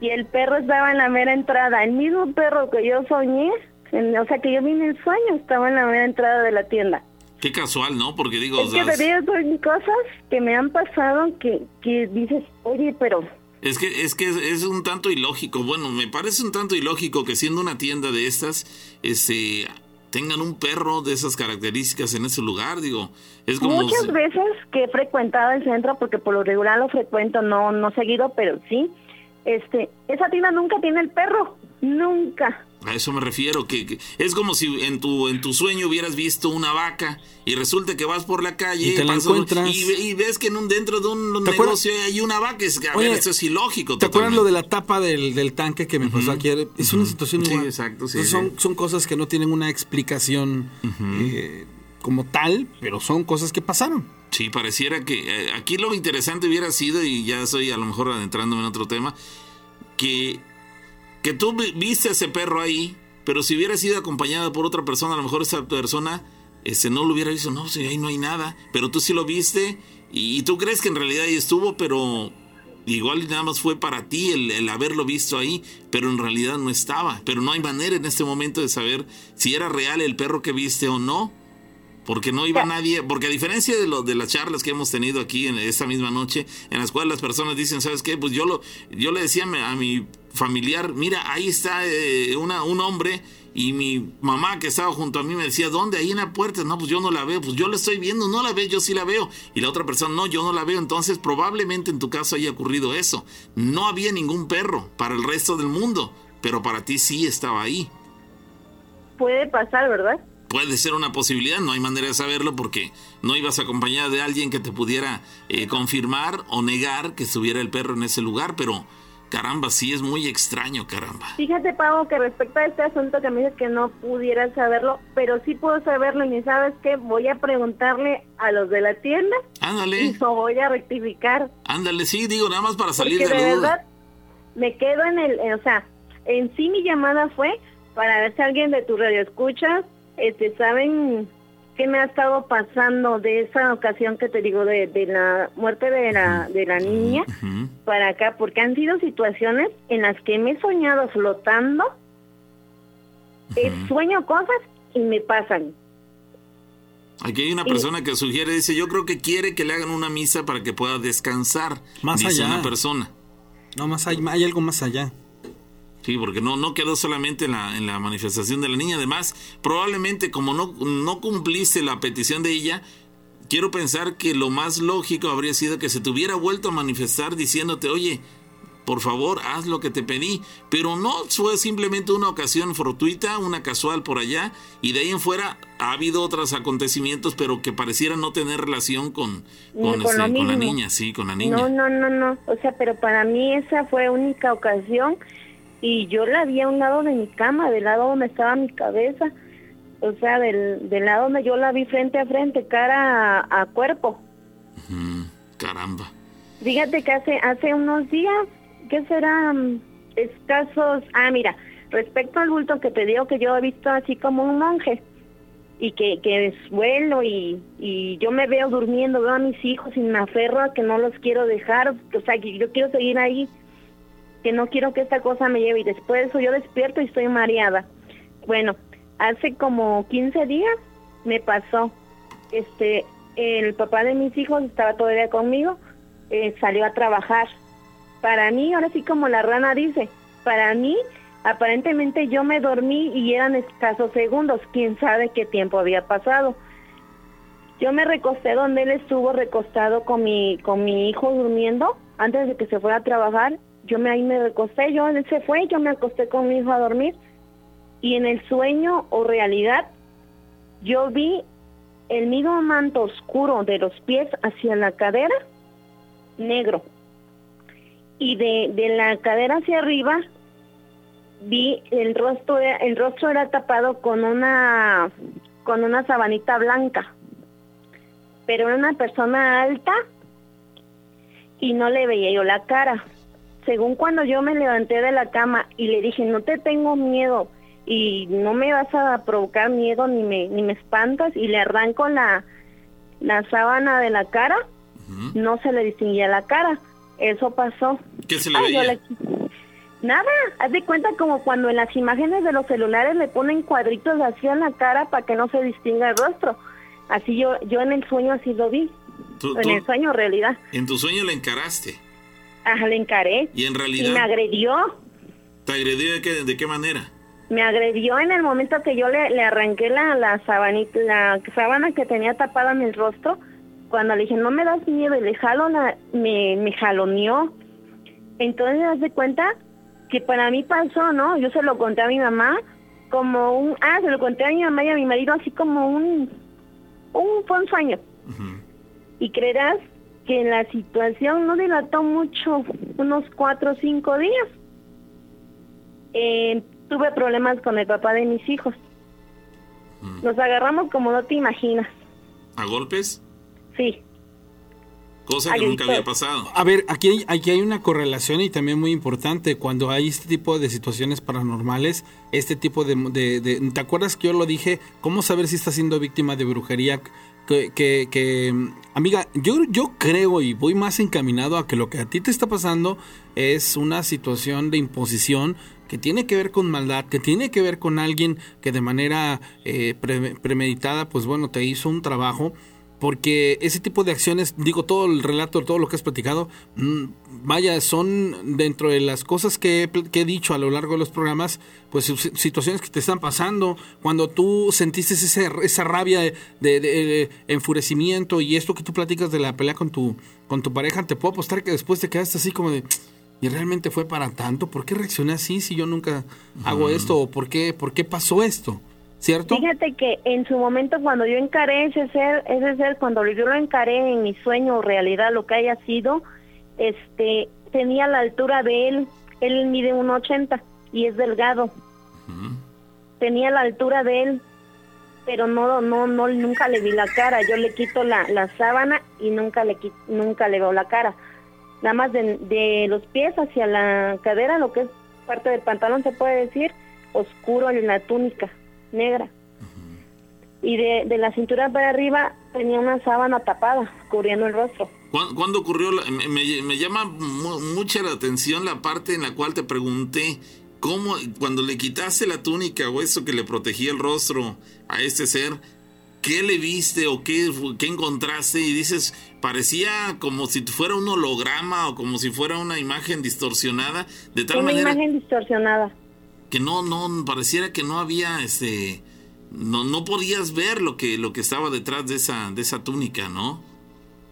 Y el perro estaba en la mera entrada. El mismo perro que yo soñé, o sea, que yo vi en el sueño, estaba en la mera entrada de la tienda. Qué casual, ¿no? Porque digo... Es que te cosas que me han pasado que, que dices, oye, pero... Es que, es que es, un tanto ilógico. Bueno, me parece un tanto ilógico que siendo una tienda de estas, este tengan un perro de esas características en ese lugar, digo, es como... Muchas veces que he frecuentado el centro, porque por lo regular lo frecuento, no, no seguido, pero sí, este, esa tienda nunca tiene el perro, nunca. A eso me refiero, que, es como si en tu en tu sueño hubieras visto una vaca y resulta que vas por la calle y, ves que en un dentro de un negocio hay una vaca. Es, a ver, eso es ilógico. ¿Te acuerdas lo de la tapa del, tanque que me pasó aquí? Es una situación igual. exacto. son, son cosas que no tienen una explicación eh, como tal, pero son cosas que pasaron. Sí, pareciera que eh, aquí lo interesante hubiera sido, y ya estoy a lo mejor adentrándome en otro tema, que que tú viste a ese perro ahí, pero si hubiera sido acompañado por otra persona, a lo mejor esa persona este, no lo hubiera visto, no, si ahí no hay nada, pero tú sí lo viste y, tú crees que en realidad ahí estuvo, pero igual nada más fue para ti el, el, haberlo visto ahí, pero en realidad no estaba, pero no hay manera en este momento de saber si era real el perro que viste o no. Porque no iba nadie, porque a diferencia de lo de las charlas que hemos tenido aquí en esta misma noche, en las cuales las personas dicen, ¿sabes qué? Pues yo lo yo le decía a mi familiar, mira, ahí está eh, una, un hombre y mi mamá que estaba junto a mí me decía, ¿dónde? Ahí en la puerta. No, pues yo no la veo. Pues yo la estoy viendo, no la veo, yo sí la veo. Y la otra persona, no, yo no la veo. Entonces probablemente en tu caso haya ocurrido eso. No había ningún perro para el resto del mundo, pero para ti sí estaba ahí. Puede pasar, ¿verdad? Puede ser una posibilidad, no hay manera de saberlo porque no ibas acompañada de alguien que te pudiera eh, confirmar o negar que estuviera el perro en ese lugar, pero caramba, sí es muy extraño, caramba. Fíjate, Pau, que respecto a este asunto que me dices que no pudiera saberlo, pero sí puedo saberlo y sabes qué, voy a preguntarle a los de la tienda. Ándale. Y lo voy a rectificar. Ándale, sí, digo, nada más para salir de, de verdad, me quedo en el, o sea, en sí mi llamada fue para ver si alguien de tu radio escuchas este, ¿saben qué me ha estado pasando de esa ocasión que te digo de, la muerte de la, de la niña para acá? Porque han sido situaciones en las que me he soñado flotando, sueño cosas y me pasan. Aquí hay una persona que sugiere, dice, yo creo que quiere que le hagan una misa para que pueda descansar. Más dice allá. una persona. No, más hay, hay algo más allá. Sí, porque no, no quedó solamente en la, en la manifestación de la niña. Además, probablemente como no, no cumpliste la petición de ella, quiero pensar que lo más lógico habría sido que se te hubiera vuelto a manifestar diciéndote, oye, por favor, haz lo que te pedí. Pero no fue simplemente una ocasión fortuita, una casual por allá, y de ahí en fuera ha habido otros acontecimientos, pero que parecieran no tener relación con, con, este, con la niña, sí, con la niña. No, no, no, no. O sea, pero para mí esa fue única ocasión y yo la vi a un lado de mi cama, del lado donde estaba mi cabeza, o sea, del, del lado donde yo la vi frente a frente, cara a, cuerpo. caramba. Fíjate que hace, hace unos días, ¿qué serán escasos? Ah, mira, respecto al bulto que te digo que yo he visto así como un monje y que, que vuelo y, y yo me veo durmiendo, veo a mis hijos y me aferro a que no los quiero dejar, o sea, que yo quiero seguir ahí que no quiero que esta cosa me lleve y después de eso yo despierto y estoy mareada. Bueno, hace como 15 días me pasó, este, el papá de mis hijos estaba todavía conmigo, eh, salió a trabajar. Para mí, ahora sí como la rana dice, para mí Aparentemente yo me dormí y eran escasos segundos, quién sabe qué tiempo había pasado. Yo me recosté donde él estuvo recostado con mi con mi hijo durmiendo antes de que se fuera a trabajar. Yo me ahí me recosté, yo él se fue, yo me acosté con mi hijo a dormir. Y en el sueño o realidad yo vi el mismo manto oscuro de los pies hacia la cadera negro. Y de, de la cadera hacia arriba vi el rostro el rostro era tapado con una con una sabanita blanca. Pero era una persona alta y no le veía yo la cara según cuando yo me levanté de la cama y le dije no te tengo miedo y no me vas a provocar miedo ni me ni me espantas y le arranco la la sábana de la cara no se le distinguía la cara eso pasó ¿Qué se le Ay, veía? le- Nada, haz de cuenta como cuando en las imágenes de los celulares le ponen cuadritos así en la cara para que no se distinga el rostro. Así yo yo en el sueño así lo vi. Tú- En tú- el sueño realidad. en tu sueño le encaraste. Ajá, le encaré. Y en Y me realidad, agredió. ¿te agredió de qué, de qué manera? Me agredió en el momento que yo le, le arranqué la, la sabanita, la sábana que tenía tapada en el rostro. Cuando le dije, no me das miedo, y le jalo, la, me, me jaloneó. Entonces, haz de cuenta que para mí pasó, ¿no? Yo se lo conté a mi mamá como un... Ah, se lo conté a mi mamá y a mi marido así como un... Un, un sueño. Y creerás que la situación no dilató mucho, unos cuatro o cinco días. Eh, tuve problemas con el papá de mis hijos. Nos agarramos como no te imaginas. ¿A golpes? Sí. Cosa que nunca había pasado. A ver, aquí hay, aquí hay una correlación y también muy importante. Cuando hay este tipo de situaciones paranormales, este tipo de, de- de- ¿Te acuerdas que yo lo dije? ¿Cómo saber si estás siendo víctima de brujería? Que, que, que, amiga, yo, yo creo y voy más encaminado a que lo que a ti te está pasando es una situación de imposición que tiene que ver con maldad, que tiene que ver con alguien que de manera eh, pre- premeditada, pues bueno, te hizo un trabajo porque ese tipo de acciones, digo, todo el relato, todo lo que has platicado, mm, vaya, son dentro de las cosas que he, pl- que he dicho a lo largo de los programas, pues si- situaciones que te están pasando, cuando tú sentiste ese, esa rabia de, de- de enfurecimiento y esto que tú platicas de la pelea con tu, con tu pareja, te puedo apostar que después te quedaste así como de... ¿Y realmente fue para tanto? ¿Por qué reaccioné así si yo nunca hago esto? ¿O por qué, por qué pasó esto? ¿Cierto? Fíjate que en su momento cuando yo encaré ese ser, ese ser, cuando yo lo encaré en mi sueño o realidad, lo que haya sido, este, tenía la altura de él, él mide 1,80 y es delgado. Tenía la altura de él, pero no, no, no, nunca le vi la cara. Yo le quito la, la sábana y nunca le, nunca le veo la cara. Nada más de, de los pies hacia la cadera, lo que es parte del pantalón, se puede decir, oscuro en la túnica, negra. Y de, de la cintura para arriba tenía una sábana tapada, cubriendo el rostro. ¿Cuándo, cuándo ocurrió? la- me, me- me llama mu- mucha la atención la parte en la cual te pregunté cómo, cuando le quitaste la túnica o eso que le protegía el rostro a este ser, ¿qué le viste o qué, qué encontraste? Y dices, parecía como si fuera un holograma o como si fuera una imagen distorsionada, de tal una manera imagen distorsionada. Que no, no, pareciera que no había, este, no, no podías ver lo que, lo que estaba detrás de esa, de esa túnica, ¿no?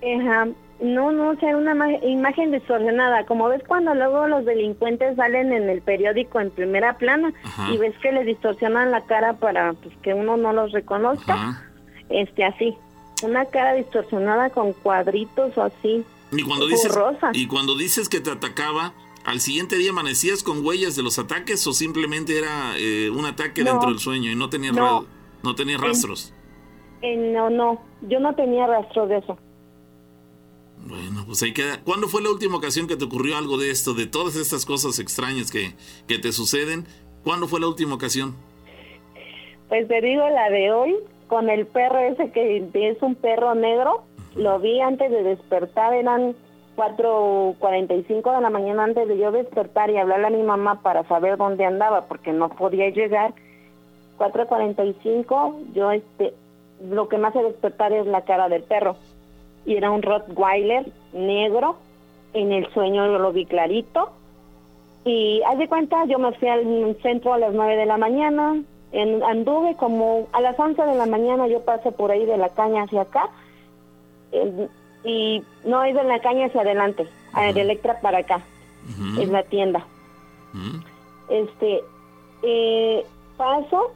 Ajá. No, no, o sea, una ma- imagen distorsionada. Como ves cuando luego los delincuentes salen en el periódico en primera plana Ajá. y ves que les distorsionan la cara para pues, que uno no los reconozca, Ajá. este así. Una cara distorsionada con cuadritos o así. Y cuando dices rosa. y cuando dices que te atacaba, al siguiente día amanecías con huellas de los ataques o simplemente era eh, un ataque No. dentro del sueño y no tenías No. no tenías rastros. Eh, no, no, yo no tenía rastro de eso. Bueno, pues ahí queda. ¿Cuándo fue la última ocasión que te ocurrió algo de esto, de todas estas cosas extrañas que, que te suceden? ¿Cuándo fue la última ocasión? Pues te digo la de hoy, con el perro ese que es un perro negro, lo vi antes de despertar, eran 4.45 de la mañana antes de yo despertar y hablarle a mi mamá para saber dónde andaba, porque no podía llegar. 4.45, yo este, lo que me hace despertar es la cara del perro. Y era un Rottweiler negro, en el sueño yo lo vi clarito, Y haz de cuenta, yo me fui al centro a las 9 de la mañana, en, anduve como a las 11 de la mañana, yo paso por ahí de la caña hacia acá, y no ido en la caña hacia adelante, a de Electra para acá, es la tienda. Este, eh, paso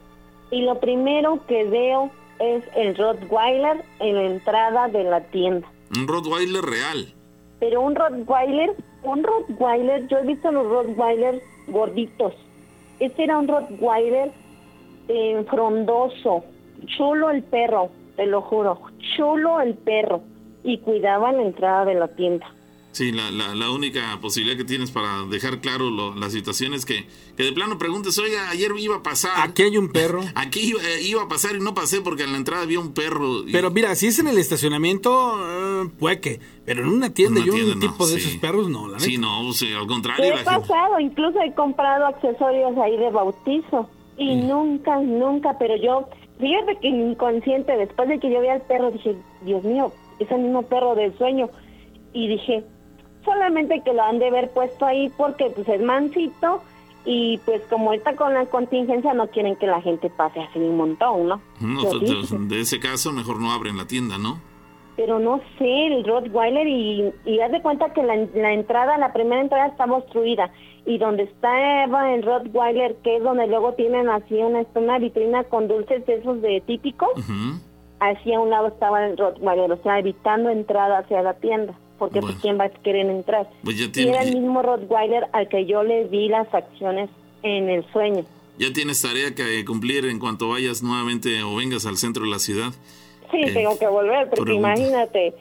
y lo primero que veo es el Rottweiler en la entrada de la tienda. Un Rottweiler real. Pero un Rottweiler, un Rottweiler, yo he visto los Rottweiler gorditos. Este era un Rottweiler eh, frondoso, chulo el perro, te lo juro, chulo el perro. Y cuidaba la entrada de la tienda. Sí, la, la, la única posibilidad que tienes para dejar claro lo- la situación es que, que de plano preguntes, oiga, ayer iba a pasar. Aquí hay un perro. Aquí iba, eh, iba a pasar y no pasé porque en la entrada había un perro. y- Pero mira, si es en el estacionamiento, eh, puede que. Pero en una tienda Una y un tienda, no, tipo de sí. esos perros, no, la Sí, neta. no, sí, al ¿Qué contrario. he la gente- pasado? Incluso he comprado accesorios ahí de bautizo. Y nunca, nunca, pero yo, fíjate que inconsciente, después de que yo vi al perro, dije, Dios mío, es el mismo perro del sueño. Y dije, solamente que lo han de haber puesto ahí porque pues es mansito y pues como ahorita con la contingencia no quieren que la gente pase así un montón, ¿no? De, ese caso, mejor no abren la tienda, ¿no? pero no sé, el Rottweiler y, y haz de cuenta que la, la entrada, la primera entrada está obstruida y donde estaba el Rottweiler, que es donde luego tienen así una, una vitrina con dulces de esos de típicos. Así a un lado estaba el Rottweiler, o sea, evitando entrada hacia la tienda, porque Bueno. pues quién va a querer entrar. Pues ya Y era el mismo Rottweiler al que yo le vi las acciones en el sueño. ya tienes tarea que cumplir en cuanto vayas nuevamente o vengas al centro de la ciudad. Sí, Eh, tengo que volver, porque pregunta. imagínate,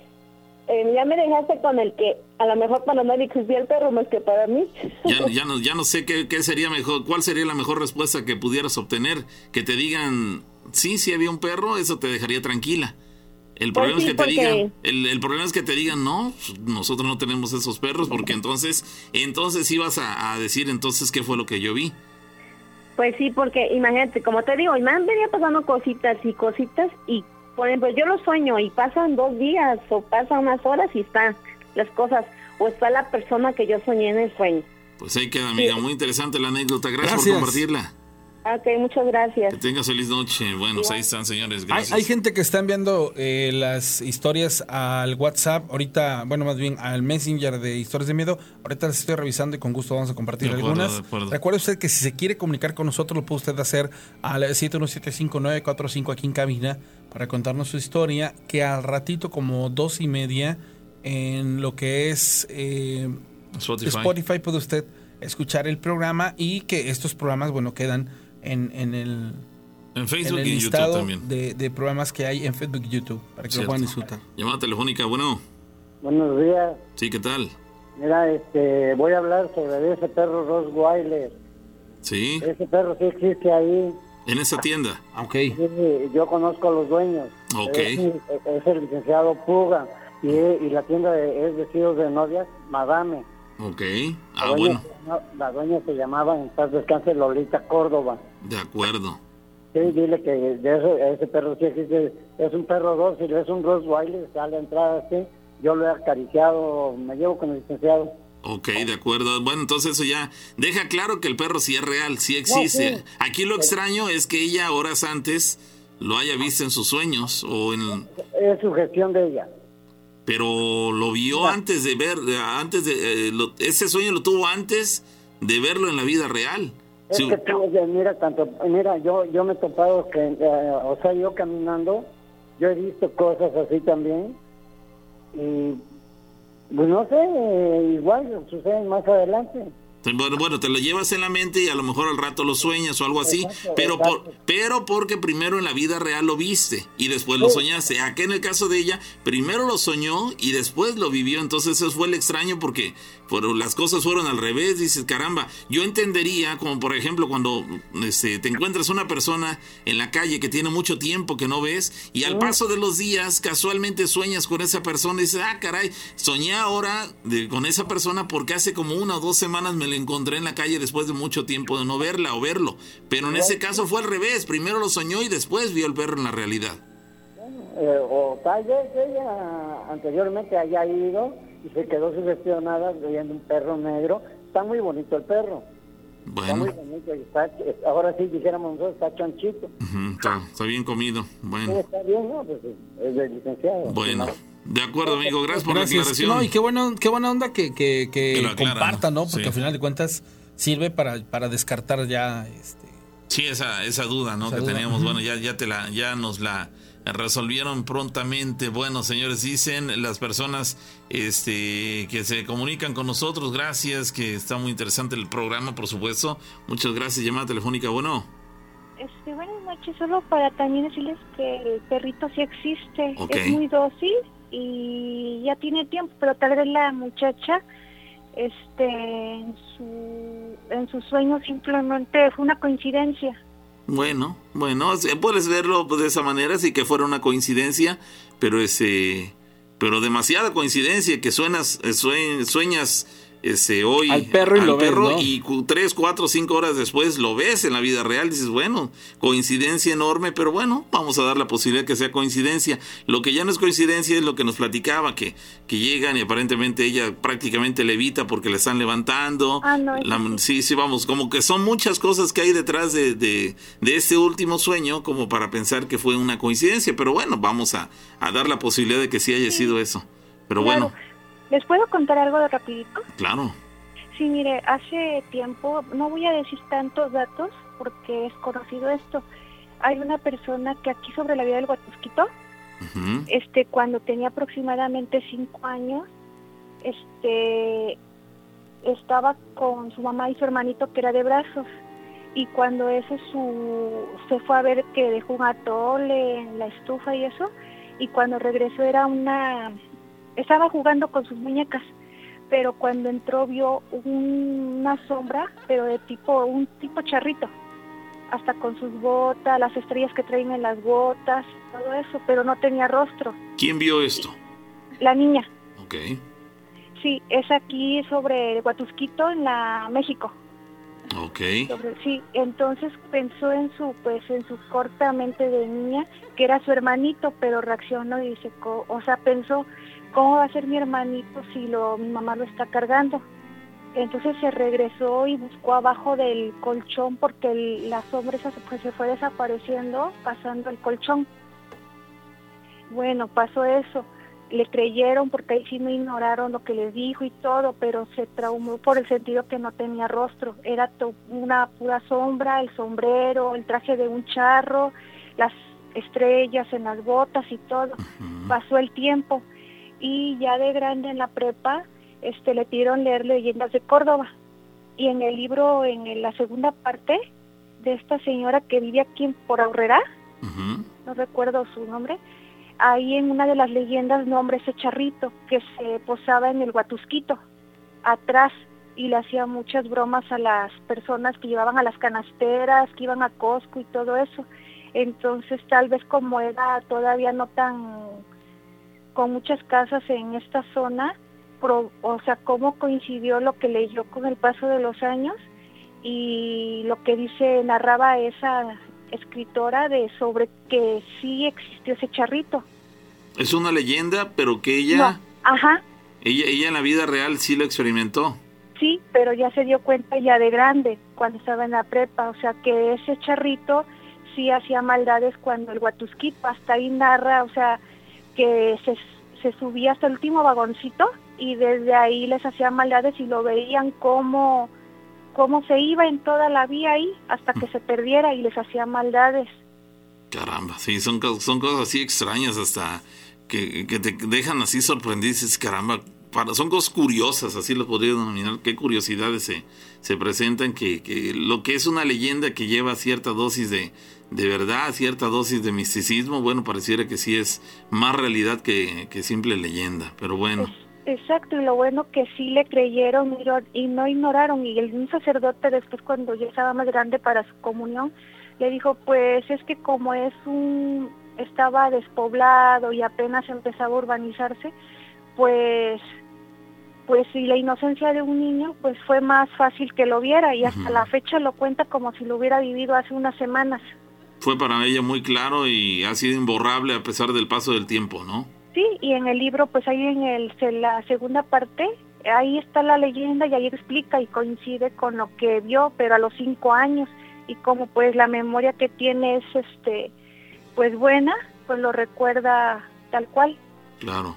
eh, ya me dejaste con el que a lo mejor para nadie existía el perro más que para mí. Ya, ya, no, ya no sé qué, qué sería mejor, cuál sería la mejor respuesta que pudieras obtener. Que te digan, sí, sí había un perro, eso te dejaría tranquila. El Pues problema sí, es que te porque- digan, el, el problema es que te digan, no, nosotros no tenemos esos perros, porque entonces, entonces ibas a, a decir entonces qué fue lo que yo vi. Pues sí, porque imagínate, como te digo, y me han venido pasando cositas y cositas y, por ejemplo, yo lo sueño y pasan dos días o pasan unas horas y están las cosas, o está la persona que yo soñé en el sueño. Pues ahí queda, amiga, muy interesante la anécdota. Gracias, Gracias. por compartirla. Ok, muchas gracias. Que tengas feliz noche. Bueno, pues ahí están, señores. Hay, Gracias. hay gente que está enviando eh, las historias al WhatsApp, ahorita, bueno, más bien al Messenger de Historias de Miedo. Ahorita las estoy revisando y con gusto vamos a compartir De acuerdo, algunas. de acuerdo. Recuerde usted que si se quiere comunicar con nosotros, lo puede usted hacer al 717-5945 aquí en cabina para contarnos su historia, que al ratito, como dos y media, en lo que es eh, Spotify. Spotify puede usted escuchar el programa y que estos programas, bueno, quedan en, en el En en Facebook el y en YouTube también. de, de programas que hay en Facebook y YouTube para que Cierto. lo puedan disfrutar. Llamada telefónica, bueno. Buenos días. Sí, ¿qué tal? Mira, este, voy a hablar sobre ese perro Rottweiler. Sí, Ese perro sí existe ahí. en esa tienda. Ok. Sí, yo conozco a los dueños. Ok. Es, es el licenciado Puga. Y, y la tienda de- es vestidos de novias, Madame. Ok. La Ah, dueña bueno, La dueña se llamaba en paz descanse Lolita Córdoba. de acuerdo. Sí, dile que de eso, ese perro sí existe. Es un perro dócil, es un Rottweiler, sale a entrar así. Yo lo he acariciado, me llevo con el licenciado. Ok, de acuerdo. Bueno, entonces eso ya deja claro que el perro sí es real, sí existe. sí. Aquí lo extraño es que ella horas antes lo haya visto en sus sueños o en Es su gestión de ella. Pero lo vio antes de ver antes de eh, lo- ese sueño lo tuvo antes de verlo en la vida real. Es Sí, que tú, oye, mira, tanto, mira, yo, yo me he topado que, eh, o sea, yo caminando, yo he visto cosas así también, y, pues no sé, eh, igual suceden más adelante. Bueno, bueno, te lo llevas en la mente y a lo mejor al rato lo sueñas o algo así, Exacto, pero por, pero porque primero en la vida real lo viste y después lo soñaste. Aquí en el caso de ella, primero lo soñó y después lo vivió, entonces eso fue el extraño porque por, las cosas fueron al revés, dices, caramba, yo entendería como por ejemplo cuando este, te encuentras una persona en la calle que tiene mucho tiempo que no ves y al paso de los días casualmente sueñas con esa persona y dices, ah, caray, soñé ahora de- con esa persona porque hace como una o dos semanas me la encontré en la calle después de mucho tiempo de no verla o verlo. Pero en ese caso fue al revés, primero lo soñó y después vio el perro en la realidad. Eh, o tal vez ella anteriormente haya ido y se quedó sugestionada viendo un perro negro está muy bonito el perro. Está muy Bueno, bonito. y está- ahora sí dijéramos nosotros, está chonchito. ujú, está, está bien comido. Sí, Bueno, está bien, ¿no? Pues es del licenciado. bueno. De acuerdo, amigo. Gracias por Gracias. la aclaración. No, y qué, bueno, qué buena onda que, que, que compartan, ¿no? Porque Sí. al final de cuentas sirve para, para descartar ya este, Sí, esa, esa duda, ¿no? Esa que duda, teníamos, bueno, ya, ya te la, ya nos la resolvieron prontamente. Bueno, señores, dicen las personas este que se comunican con nosotros, gracias, que está muy interesante el programa, por supuesto. Muchas gracias, llamada telefónica, bueno. Este, buenas noches, solo para también decirles que el perrito sí existe, es muy dócil y ya tiene tiempo, pero tal vez la muchacha, este, en su, en sus sueños simplemente fue una coincidencia. Bueno, bueno, puedes verlo pues, de esa manera, sí que fuera una coincidencia, pero ese, pero demasiada coincidencia que suenas, eh, sue- sueñas ese hoy Al perro y lo ves, perro ¿no? y tres, cuatro, cinco horas después lo ves en la vida real, dices, bueno, coincidencia enorme, pero bueno, vamos a dar la posibilidad que sea coincidencia. Lo que ya no es coincidencia es lo que nos platicaba, que, que llegan y aparentemente ella prácticamente levita porque le están levantando. Ah, no, La- sí, sí, vamos, como que son muchas cosas que hay detrás de, de, de este último sueño como para pensar que fue una coincidencia, pero bueno, vamos a, a dar la posibilidad de que sí haya sido eso. Pero Claro. bueno, ¿Les puedo contar algo de rapidito? claro. Sí, mire, hace tiempo, no voy a decir tantos datos porque es conocido esto. Hay una persona que aquí sobre la vida del Huatusquito, Ujú. este, cuando tenía aproximadamente cinco años, este, estaba con su mamá y su hermanito que era de brazos. Y cuando eso su, se fue a ver que dejó un atole en la estufa y eso, y cuando regresó era una, estaba jugando con sus muñecas, pero cuando entró vio un- una sombra, pero de tipo, un tipo charrito, hasta con sus botas, las estrellas que traen en las botas, todo eso, pero no tenía rostro. ¿Quién vio esto? La niña, Ok. sí, es aquí sobre el Huatusquito, en la México. Ok. Sobre- sí, entonces pensó en su, pues, en su corta mente de niña, que era su hermanito, pero reaccionó y dice, o sea, pensó, ¿cómo va a ser mi hermanito si lo, mi mamá lo está cargando? Entonces se regresó y buscó abajo del colchón porque el- la sombra esa pues, se fue desapareciendo pasando el colchón. Bueno, pasó eso. Le creyeron porque ahí sí no ignoraron lo que les dijo y todo, pero se traumó por el sentido que no tenía rostro. Era to- una pura sombra, el sombrero, el traje de un charro, las estrellas en las botas y todo. Pasó el tiempo y ya de grande en la prepa este le pidieron leer leyendas de Córdoba. Y en el libro en la segunda parte de esta señora que vive aquí en por Aurrera no recuerdo su nombre ahí en una de las leyendas nombra ese charrito que se posaba en el Huatusquito atrás y le hacía muchas bromas a las personas que llevaban a las canasteras que iban a Costco y todo eso. Entonces tal vez como era todavía no tan con muchas casas en esta zona, pro- o sea, cómo coincidió lo que leyó con el paso de los años y lo que dice, narraba esa escritora de sobre que sí existió ese charrito. Es una leyenda, pero que ella, No, ajá, ella, ella en la vida real sí lo experimentó. sí, pero ya se dio cuenta ya de grande, cuando estaba en la prepa, o sea, que ese charrito sí hacía maldades cuando el Huatusquito, hasta ahí narra, o sea, que se, se subía hasta el último vagoncito y desde ahí les hacía maldades y lo veían como cómo se iba en toda la vía ahí hasta que se perdiera y les hacía maldades. Caramba, sí, son, cos- son cosas así extrañas hasta que, que te dejan así sorprendido. Dices, caramba, para, son cosas curiosas, así lo podría denominar. Qué curiosidades se, se presentan, que, que lo que es una leyenda que lleva cierta dosis de, de verdad, cierta dosis de misticismo, bueno, pareciera que sí es más realidad que, que simple leyenda. Pero bueno, Exacto, y lo bueno que sí le creyeron y, y no ignoraron. Y el un sacerdote después cuando ya estaba más grande para su comunión, le dijo, pues es que como es un, estaba despoblado y apenas empezaba a urbanizarse, pues pues si la inocencia de un niño pues fue más fácil que lo viera y hasta la fecha lo cuenta como si lo hubiera vivido hace unas semanas. Fue para ella muy claro y ha sido imborrable a pesar del paso del tiempo, ¿no? Sí, y en el libro, pues ahí en el, en la segunda parte, ahí está la leyenda y ahí explica y coincide con lo que vio, pero a los cinco años y como pues la memoria que tiene es este pues buena, pues lo recuerda tal cual. Claro.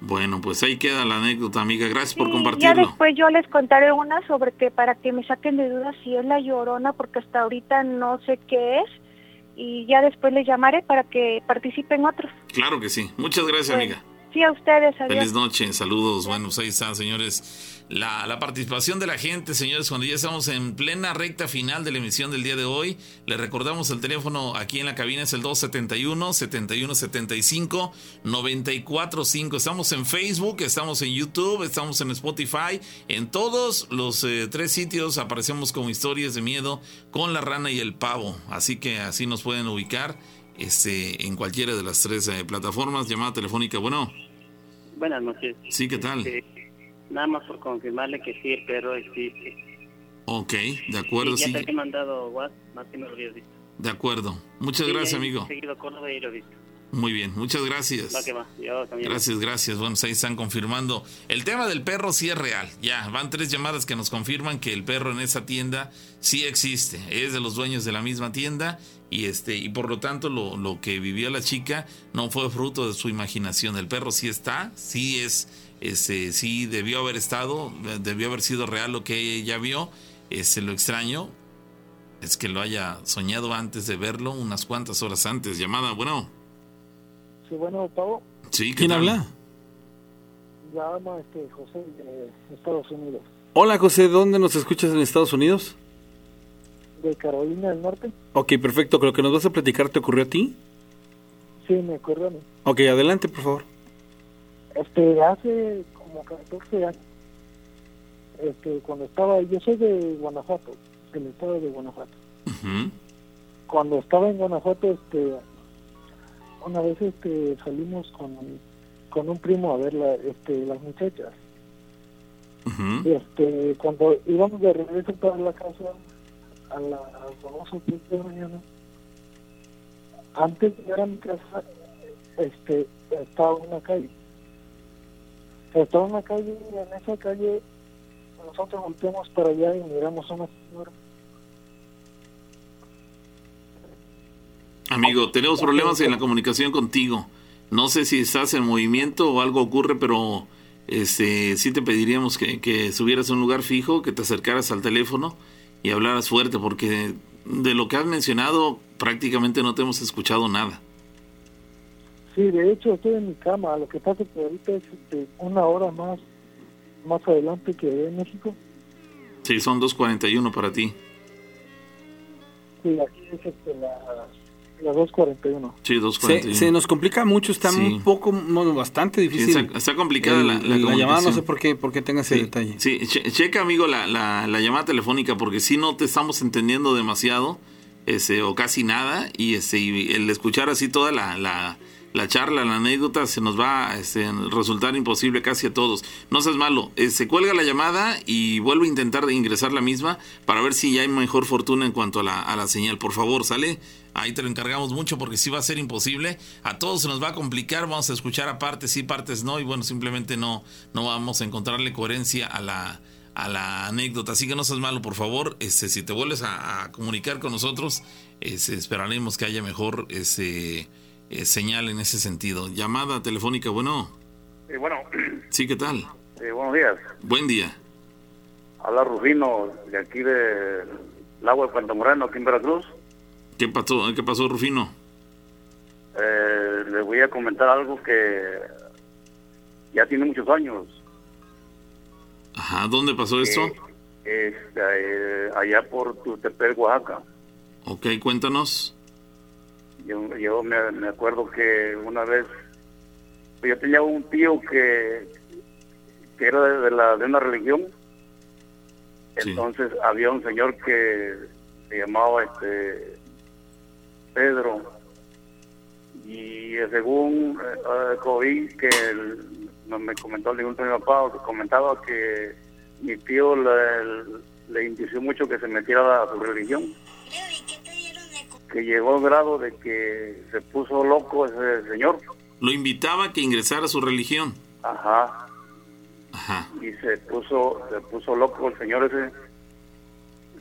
Bueno, pues ahí queda la anécdota, amiga. Gracias por compartirlo. Ya después yo les contaré una sobre que para que me saquen de dudas si es la llorona, porque hasta ahorita no sé qué es. Y ya después les llamaré para que participen otros. Claro que sí. Muchas gracias, amiga. Feliz noche, saludos. Bueno, pues ahí está, señores. La, la participación de la gente, señores, cuando ya estamos en plena recta final de la emisión del día de hoy, le recordamos el teléfono aquí en la cabina es el 271-7175-945. Estamos en Facebook, estamos en YouTube, estamos en Spotify. En todos los eh, tres sitios aparecemos como historias de miedo con la rana y el pavo. Así que así nos pueden ubicar este, en cualquiera de las tres eh, plataformas. Llamada telefónica, bueno. Buenas noches. Sí, ¿qué tal? Este, nada más por confirmarle que sí, el perro existe. Ok, de acuerdo, Y ya sí. te había mandado WhatsApp, más que no lo visto. De acuerdo. Muchas Sí, gracias, he amigo. Seguido Córdoba y lo he visto. Muy bien, muchas gracias. Va que va. Yo también. Gracias, gracias. Bueno, pues ahí están confirmando. El tema del perro sí es real. Ya, van tres llamadas que nos confirman que el perro en esa tienda sí existe. Es de los dueños de la misma tienda y este y por lo tanto lo, lo que vivió la chica no fue fruto de su imaginación. El perro sí está, sí es, este, sí debió haber estado, debió haber sido real lo que ella vio. Este, lo extraño es que lo haya soñado antes de verlo, unas cuantas horas antes. Llamada, bueno. Sí, bueno, Pavo, Sí, ¿qué ¿Quién tal? habla? llama este José de Estados Unidos, Hola José, ¿dónde nos escuchas en Estados Unidos? De Carolina del Norte. Ok, perfecto. ¿Lo que nos vas a platicar te ocurrió a ti? Sí, me acuerdo. a mí. Ok, adelante, por favor. Este, hace como 14 años, este, cuando estaba, yo soy de Guanajuato, del estado de Guanajuato. Ujú. Cuando estaba en Guanajuato, este, una vez este, salimos con, con un primo a ver la, este, las muchachas. Y, este, cuando íbamos de regreso para la casa a o tres de la mañana, antes de llegar a mi casa, este, estaba una calle. Estaba una calle y en esa calle nosotros volteamos para allá y miramos a una señora. Amigo, tenemos problemas en la comunicación contigo. No sé si estás en movimiento o algo ocurre, pero este sí te pediríamos que, que subieras a un lugar fijo, que te acercaras al teléfono y hablaras fuerte, porque de lo que has mencionado prácticamente no te hemos escuchado nada. Sí, de hecho estoy en mi cama. Lo que pasa es que ahorita es este, una hora más más adelante que en México. Sí, son 2.41 para ti. Sí, aquí es este, la, la 2.41. Sí, Se, 2.41. se nos complica mucho, está Sí. un poco, bueno, bastante Sí, difícil. está, está complicada el- la, la llamada, no sé por qué, por qué tenga ese Sí, detalle. Sí, che- checa, amigo, la, la, la llamada telefónica, porque si no te estamos entendiendo demasiado, ese, o casi nada, y, ese, y el escuchar así toda la, la, la charla, la anécdota, se nos va a este, resultar imposible casi a todos. No seas malo, eh, se cuelga la llamada y vuelve a intentar ingresar la misma para ver si ya hay mejor fortuna en cuanto a la, a la señal. Por favor, sale. Ahí te lo encargamos mucho porque sí va a ser imposible. A todos se nos va a complicar. Vamos a escuchar a partes sí, partes no. Y bueno, simplemente no, no vamos a encontrarle coherencia a la, a la anécdota. Así que no seas malo, por favor. Este, si te vuelves a, comunicar con nosotros, este, esperaremos que haya mejor ese, eh, señal en ese sentido. Llamada telefónica, bueno. Eh, bueno, Sí, ¿qué tal? eh, buenos días. Buen día. Habla Rufino de aquí de Lago de Puerto Moreno, aquí en Veracruz. ¿Qué pasó, qué pasó Rufino? Eh, le voy a comentar algo que ya tiene muchos años. Ajá, ¿dónde pasó esto? Eh, este, eh, allá por Tutepec, Oaxaca. Ok, cuéntanos. Yo, yo me, me acuerdo que una vez yo tenía un tío que, que era de, de la, de una religión. Entonces había un señor que se llamaba este Pedro. Y eh, según eh, eh, oí que el- no me comentó el mi papá que comentaba que mi tío le, le indició mucho que se metiera a su religión que llegó al grado de que se puso loco ese señor Lo invitaba a que ingresara a su religión. ajá Ajá. y se puso, se puso loco el señor ese,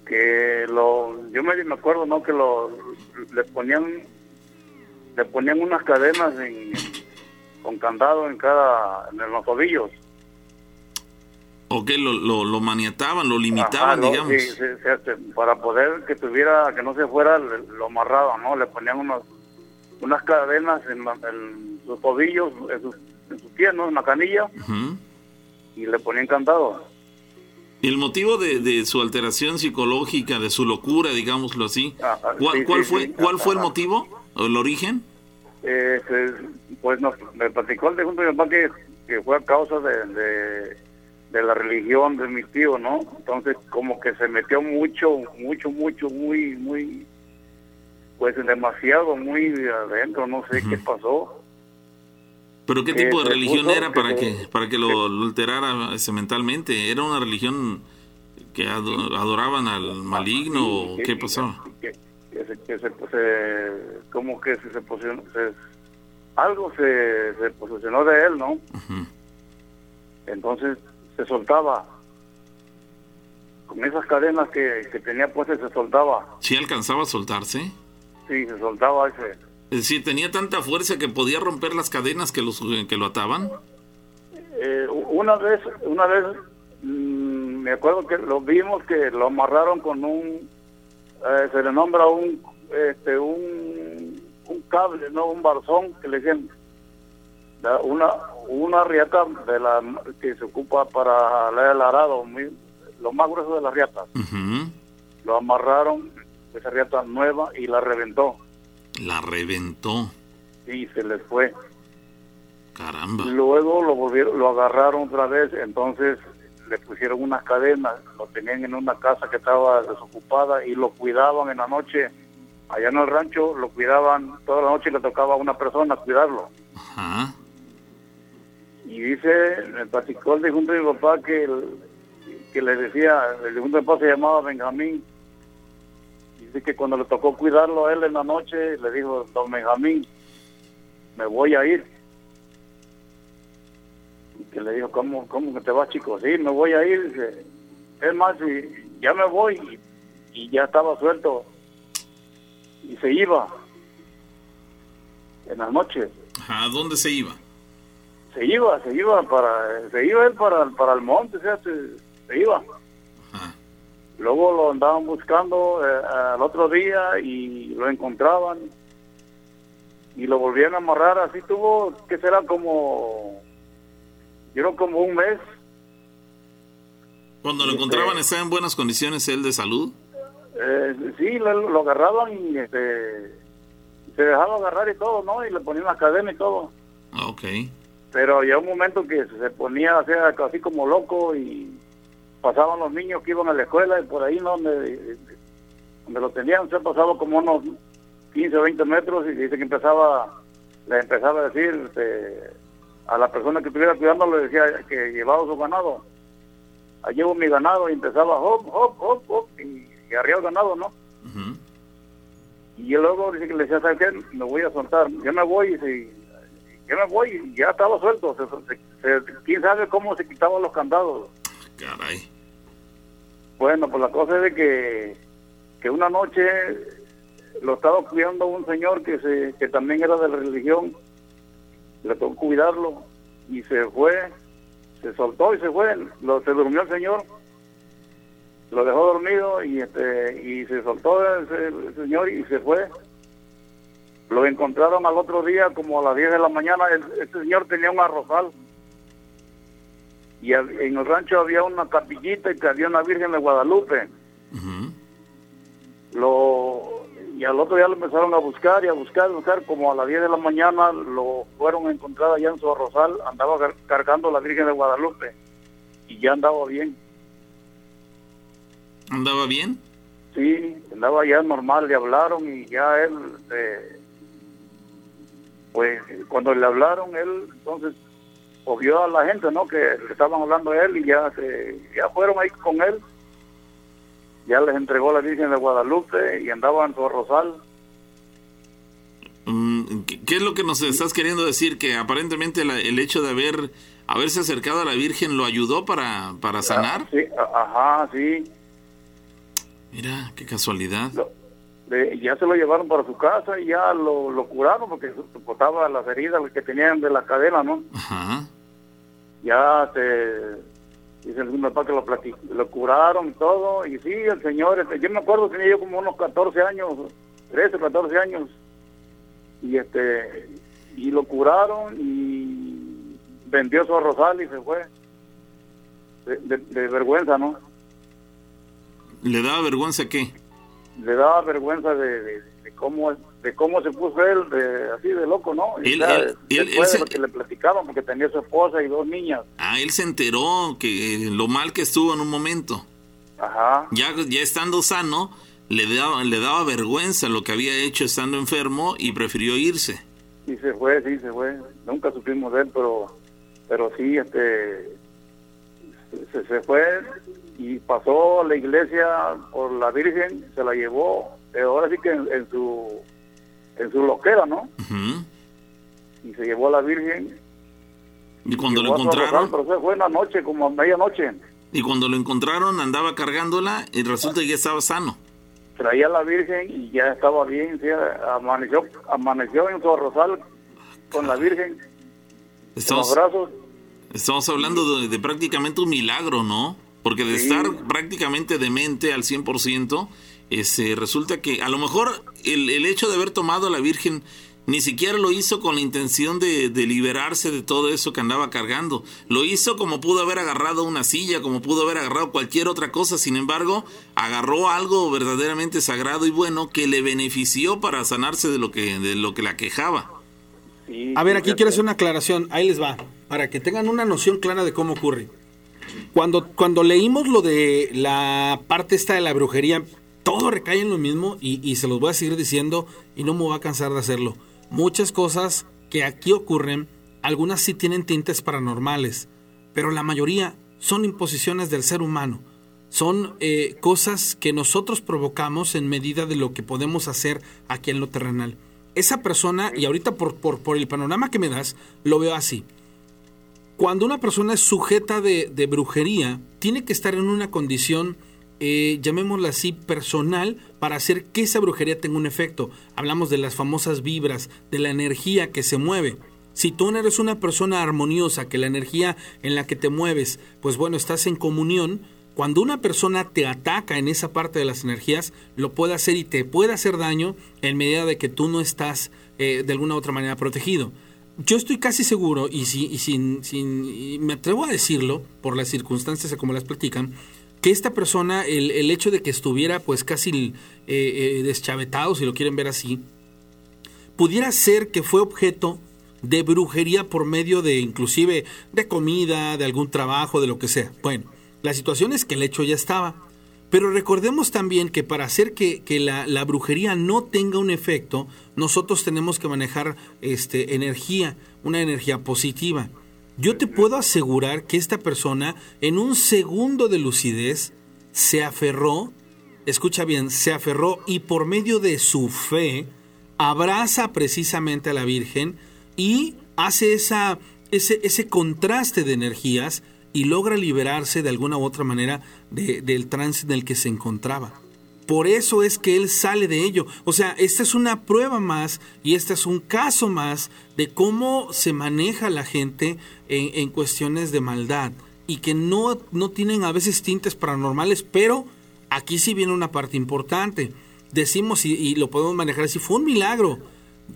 que lo, yo me, me acuerdo, ¿no? Que lo, le ponían, le ponían unas cadenas en, con candado en cada, en los tobillos. ¿O qué? Lo, lo, lo maniataban, lo limitaban, Ajá, lo- digamos. sí, sí, sí, este, para poder que tuviera, que no se fuera, lo amarraban, ¿no? Le ponían unos, unas cadenas en, la- en sus tobillos, en sus, en sus pies, ¿no? En la canilla, y le ponían candado. ¿Y el motivo de, de su alteración psicológica, de su locura, digámoslo así, Ajá, ¿cuál, sí, cuál sí, fue, ¿cuál fue el motivo o el origen? Eh, pues nos, me platicó el de junto a mi papá que, que fue a causa de, de, de la religión de mi tío, ¿no? Entonces como que se metió mucho, mucho, mucho, muy, muy, pues demasiado, muy adentro, no sé qué pasó. ¿Pero qué tipo de religión era para que para que lo, lo alterara ese, mentalmente? ¿Era una religión que ado- adoraban al maligno o qué pasó? que, que se, que se, se- como que se, se algo se, se posicionó de él, ¿no? Entonces se soltaba. Con esas cadenas que, que tenía puestas se soltaba. ¿Sí alcanzaba a soltarse? Sí, se soltaba ese. Es decir, tenía tanta fuerza que podía romper las cadenas que, los, que lo ataban. Eh, una vez, una vez, mm, me acuerdo que lo vimos que lo amarraron con un, eh, se le nombra un, este, un, un cable, no, un barzón que le dicen, una, una riata de la que se ocupa para el arado, lo más grueso de las riatas. Ujú. Lo amarraron, esa riata nueva y la reventó La reventó. y se les fue. Caramba. Luego lo volvieron, lo agarraron otra vez, entonces le pusieron unas cadenas, lo tenían en una casa que estaba desocupada y lo cuidaban en la noche. Allá en el rancho lo cuidaban toda la noche, le tocaba a una persona cuidarlo. Ajá. Y dice, me platicó el difunto de mi papá que, el- que le decía, el de papá se llamaba Benjamín. Dice que cuando le tocó cuidarlo a él en la noche, le dijo, don Benjamín, me voy a ir. Y que le dijo, ¿cómo, cómo que te vas, chico? Sí, me voy a ir. Dice, es más, y ya me voy. Y, ya estaba suelto. Y se iba. En la noche. Ajá, ¿A dónde se iba? Se iba, se iba para, se iba él para, para el monte, o sea, se, se iba. Luego lo andaban buscando eh, al otro día y lo encontraban y lo volvían a amarrar. Así tuvo, que será como, yo como un mes. Cuando lo Este- encontraban, ¿estaba en buenas condiciones él de salud? Eh, sí, lo, lo agarraban y este, se dejaba agarrar y todo, ¿no? Y le ponían la cadena y todo. Ah, Ok. Pero había un momento que se ponía así como loco y pasaban los niños que iban a la escuela y por ahí ¿no? donde, donde lo tenían, se pasaba como unos 15 o 20 metros y dice que empezaba, le empezaba a decir este, a la persona que estuviera cuidando, le decía que llevaba su ganado. Ahí llevo mi ganado y empezaba hop, hop, hop, hop y, y arriba el ganado, ¿no? Y luego dice que le decía, ¿sabes qué? Me voy a soltar. Yo me voy y se- yo me voy y ya estaba suelto. Se- se- se- ¿Quién sabe cómo se quitaban los candados? Caray. Bueno, pues la cosa es de que, que una noche lo estaba cuidando un señor que, se, que también era de la religión. Le tocó cuidarlo y se fue, se soltó y se fue. Lo, se durmió el señor, lo dejó dormido y, este, y se soltó el señor y se fue. Lo encontraron al otro día como a las 10 de la mañana. El, ese señor tenía un arrozal. Y en el rancho había una capillita y que había una Virgen de Guadalupe. Lo, y al otro día lo empezaron a buscar y a buscar, a buscar. Como a las 10 de la mañana lo fueron a encontrar allá en su arrozal. Andaba car- cargando la Virgen de Guadalupe. Y ya andaba bien. ¿Andaba bien? Sí, andaba ya normal, le hablaron y ya él, eh, pues cuando le hablaron, él entonces obvió a la gente, ¿no? Que le estaban hablando a él y ya se, ya fueron ahí con él. Ya les entregó la Virgen de Guadalupe y andaba en su rosal. Mm, ¿Qué, es lo que nos estás queriendo decir? Que aparentemente la- el hecho de haber haberse acercado a la Virgen lo ayudó para, para sanar. Sí, ajá, sí. Mira, qué casualidad. De- ya se lo llevaron para su casa y ya lo, lo curaron porque soportaba las heridas que tenían de la cadena, ¿no? Ajá. Ya se dice el mi papá que lo, lo curaron y todo. Y sí, el señor, este, yo me acuerdo tenía yo como unos 14 años, 13 o 14 años. Y este y lo curaron y vendió su rosal y se fue. De, de- de vergüenza, ¿no? ¿Le daba vergüenza qué? Le daba vergüenza de, de- de cómo de cómo se puso él, de, así de loco, ¿no? Y Él- ya, él- él- después él de se- lo que le platicaban, porque tenía su esposa y dos niñas. Ah, él se enteró que lo mal que estuvo en un momento. Ajá. Ya, ya estando sano, le daba, le daba vergüenza lo que había hecho estando enfermo y prefirió irse. Y se fue, sí, se fue. Nunca supimos de él, pero, pero sí, este, se, se fue y pasó a la iglesia por la Virgen, se la llevó, pero ahora sí que en, en su, en su loquera, ¿no? Y se llevó a la Virgen. Y cuando lo encontraron, pero fue en la noche, como a medianoche. y cuando lo encontraron andaba cargándola y resulta que ya estaba sano. Traía a la Virgen y ya estaba bien, sí, amaneció, amaneció en su arrozal con la Virgen, en los Estamos, brazos. estamos hablando de, de prácticamente un milagro, ¿no? Porque de Sí. estar prácticamente demente al 100%, este, resulta que a lo mejor el, el hecho de haber tomado a la Virgen ni siquiera lo hizo con la intención de, de liberarse de todo eso que andaba cargando. Lo hizo como pudo haber agarrado una silla, como pudo haber agarrado cualquier otra cosa. Sin embargo, agarró algo verdaderamente sagrado y bueno que le benefició para sanarse de lo que, de lo que la quejaba. A ver, aquí quiero hacer una aclaración. Ahí les va. Para que tengan una noción clara de cómo ocurre. Cuando, cuando leímos lo de la parte esta de la brujería, todo recae en lo mismo y, y se los voy a seguir diciendo y no me voy a cansar de hacerlo. Muchas cosas que aquí ocurren, algunas sí tienen tintes paranormales, pero la mayoría son imposiciones del ser humano. Son eh, cosas que nosotros provocamos en medida de lo que podemos hacer aquí en lo terrenal. Esa persona, y ahorita por, por, por el panorama que me das, lo veo así. Cuando una persona es sujeta de, brujería, tiene que estar en una condición, eh, llamémosla así, personal, para hacer que esa brujería tenga un efecto. Hablamos de las famosas vibras, de la energía que se mueve. Si tú no eres una persona armoniosa, que la energía en la que te mueves, pues bueno, estás en comunión, cuando una persona te ataca en esa parte de las energías, lo puede hacer y te puede hacer daño en medida de que tú no estás eh, de alguna u otra manera protegido. Yo estoy casi seguro, y, si, y sin, sin- y me atrevo a decirlo, por las circunstancias como las platican, que esta persona, el, el hecho de que estuviera pues casi eh, eh, deschavetado, si lo quieren ver así, pudiera ser que fue objeto de brujería por medio de inclusive de comida, de algún trabajo, de lo que sea. Bueno, la situación es que el hecho ya estaba. Pero recordemos también que para hacer que, la, brujería no tenga un efecto, nosotros tenemos que manejar este, energía, una energía positiva. Yo te puedo asegurar que esta persona en un segundo de lucidez se aferró, escucha bien, se aferró y por medio de su fe abraza precisamente a la Virgen y hace esa, ese contraste de energías y logra liberarse de alguna u otra manera de- del trance en el que se encontraba. Por eso es que él sale de ello. O sea, esta es una prueba más y este es un caso más de cómo se maneja la gente en, cuestiones de maldad y que no, no tienen a veces tintes paranormales, pero aquí sí viene una parte importante. Decimos y, y lo podemos manejar así, fue un milagro.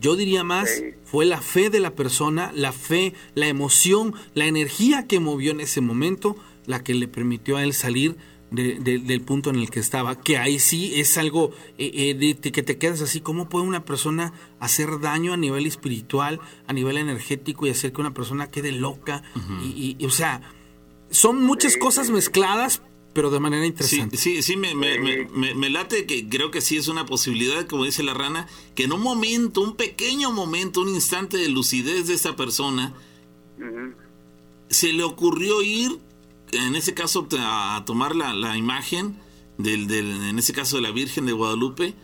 Yo diría más, fue la fe de la persona, la fe, la emoción, la energía que movió en ese momento, la que le permitió a él salir de- de- del punto en el que estaba. Que ahí sí es algo eh, eh, de, que te quedas así, ¿cómo puede una persona hacer daño a nivel espiritual, a nivel energético y hacer que una persona quede loca? y, y- y, o sea, son muchas cosas mezcladas, pero de manera Sí, interesante. sí, sí, me, me, me- me- me late que creo que sí es una posibilidad, como dice la rana, que en un momento, un pequeño momento, un instante de lucidez de esta persona, se le ocurrió ir, en ese caso, a, a tomar la, la imagen, del, del, en ese caso de la Virgen de Guadalupe,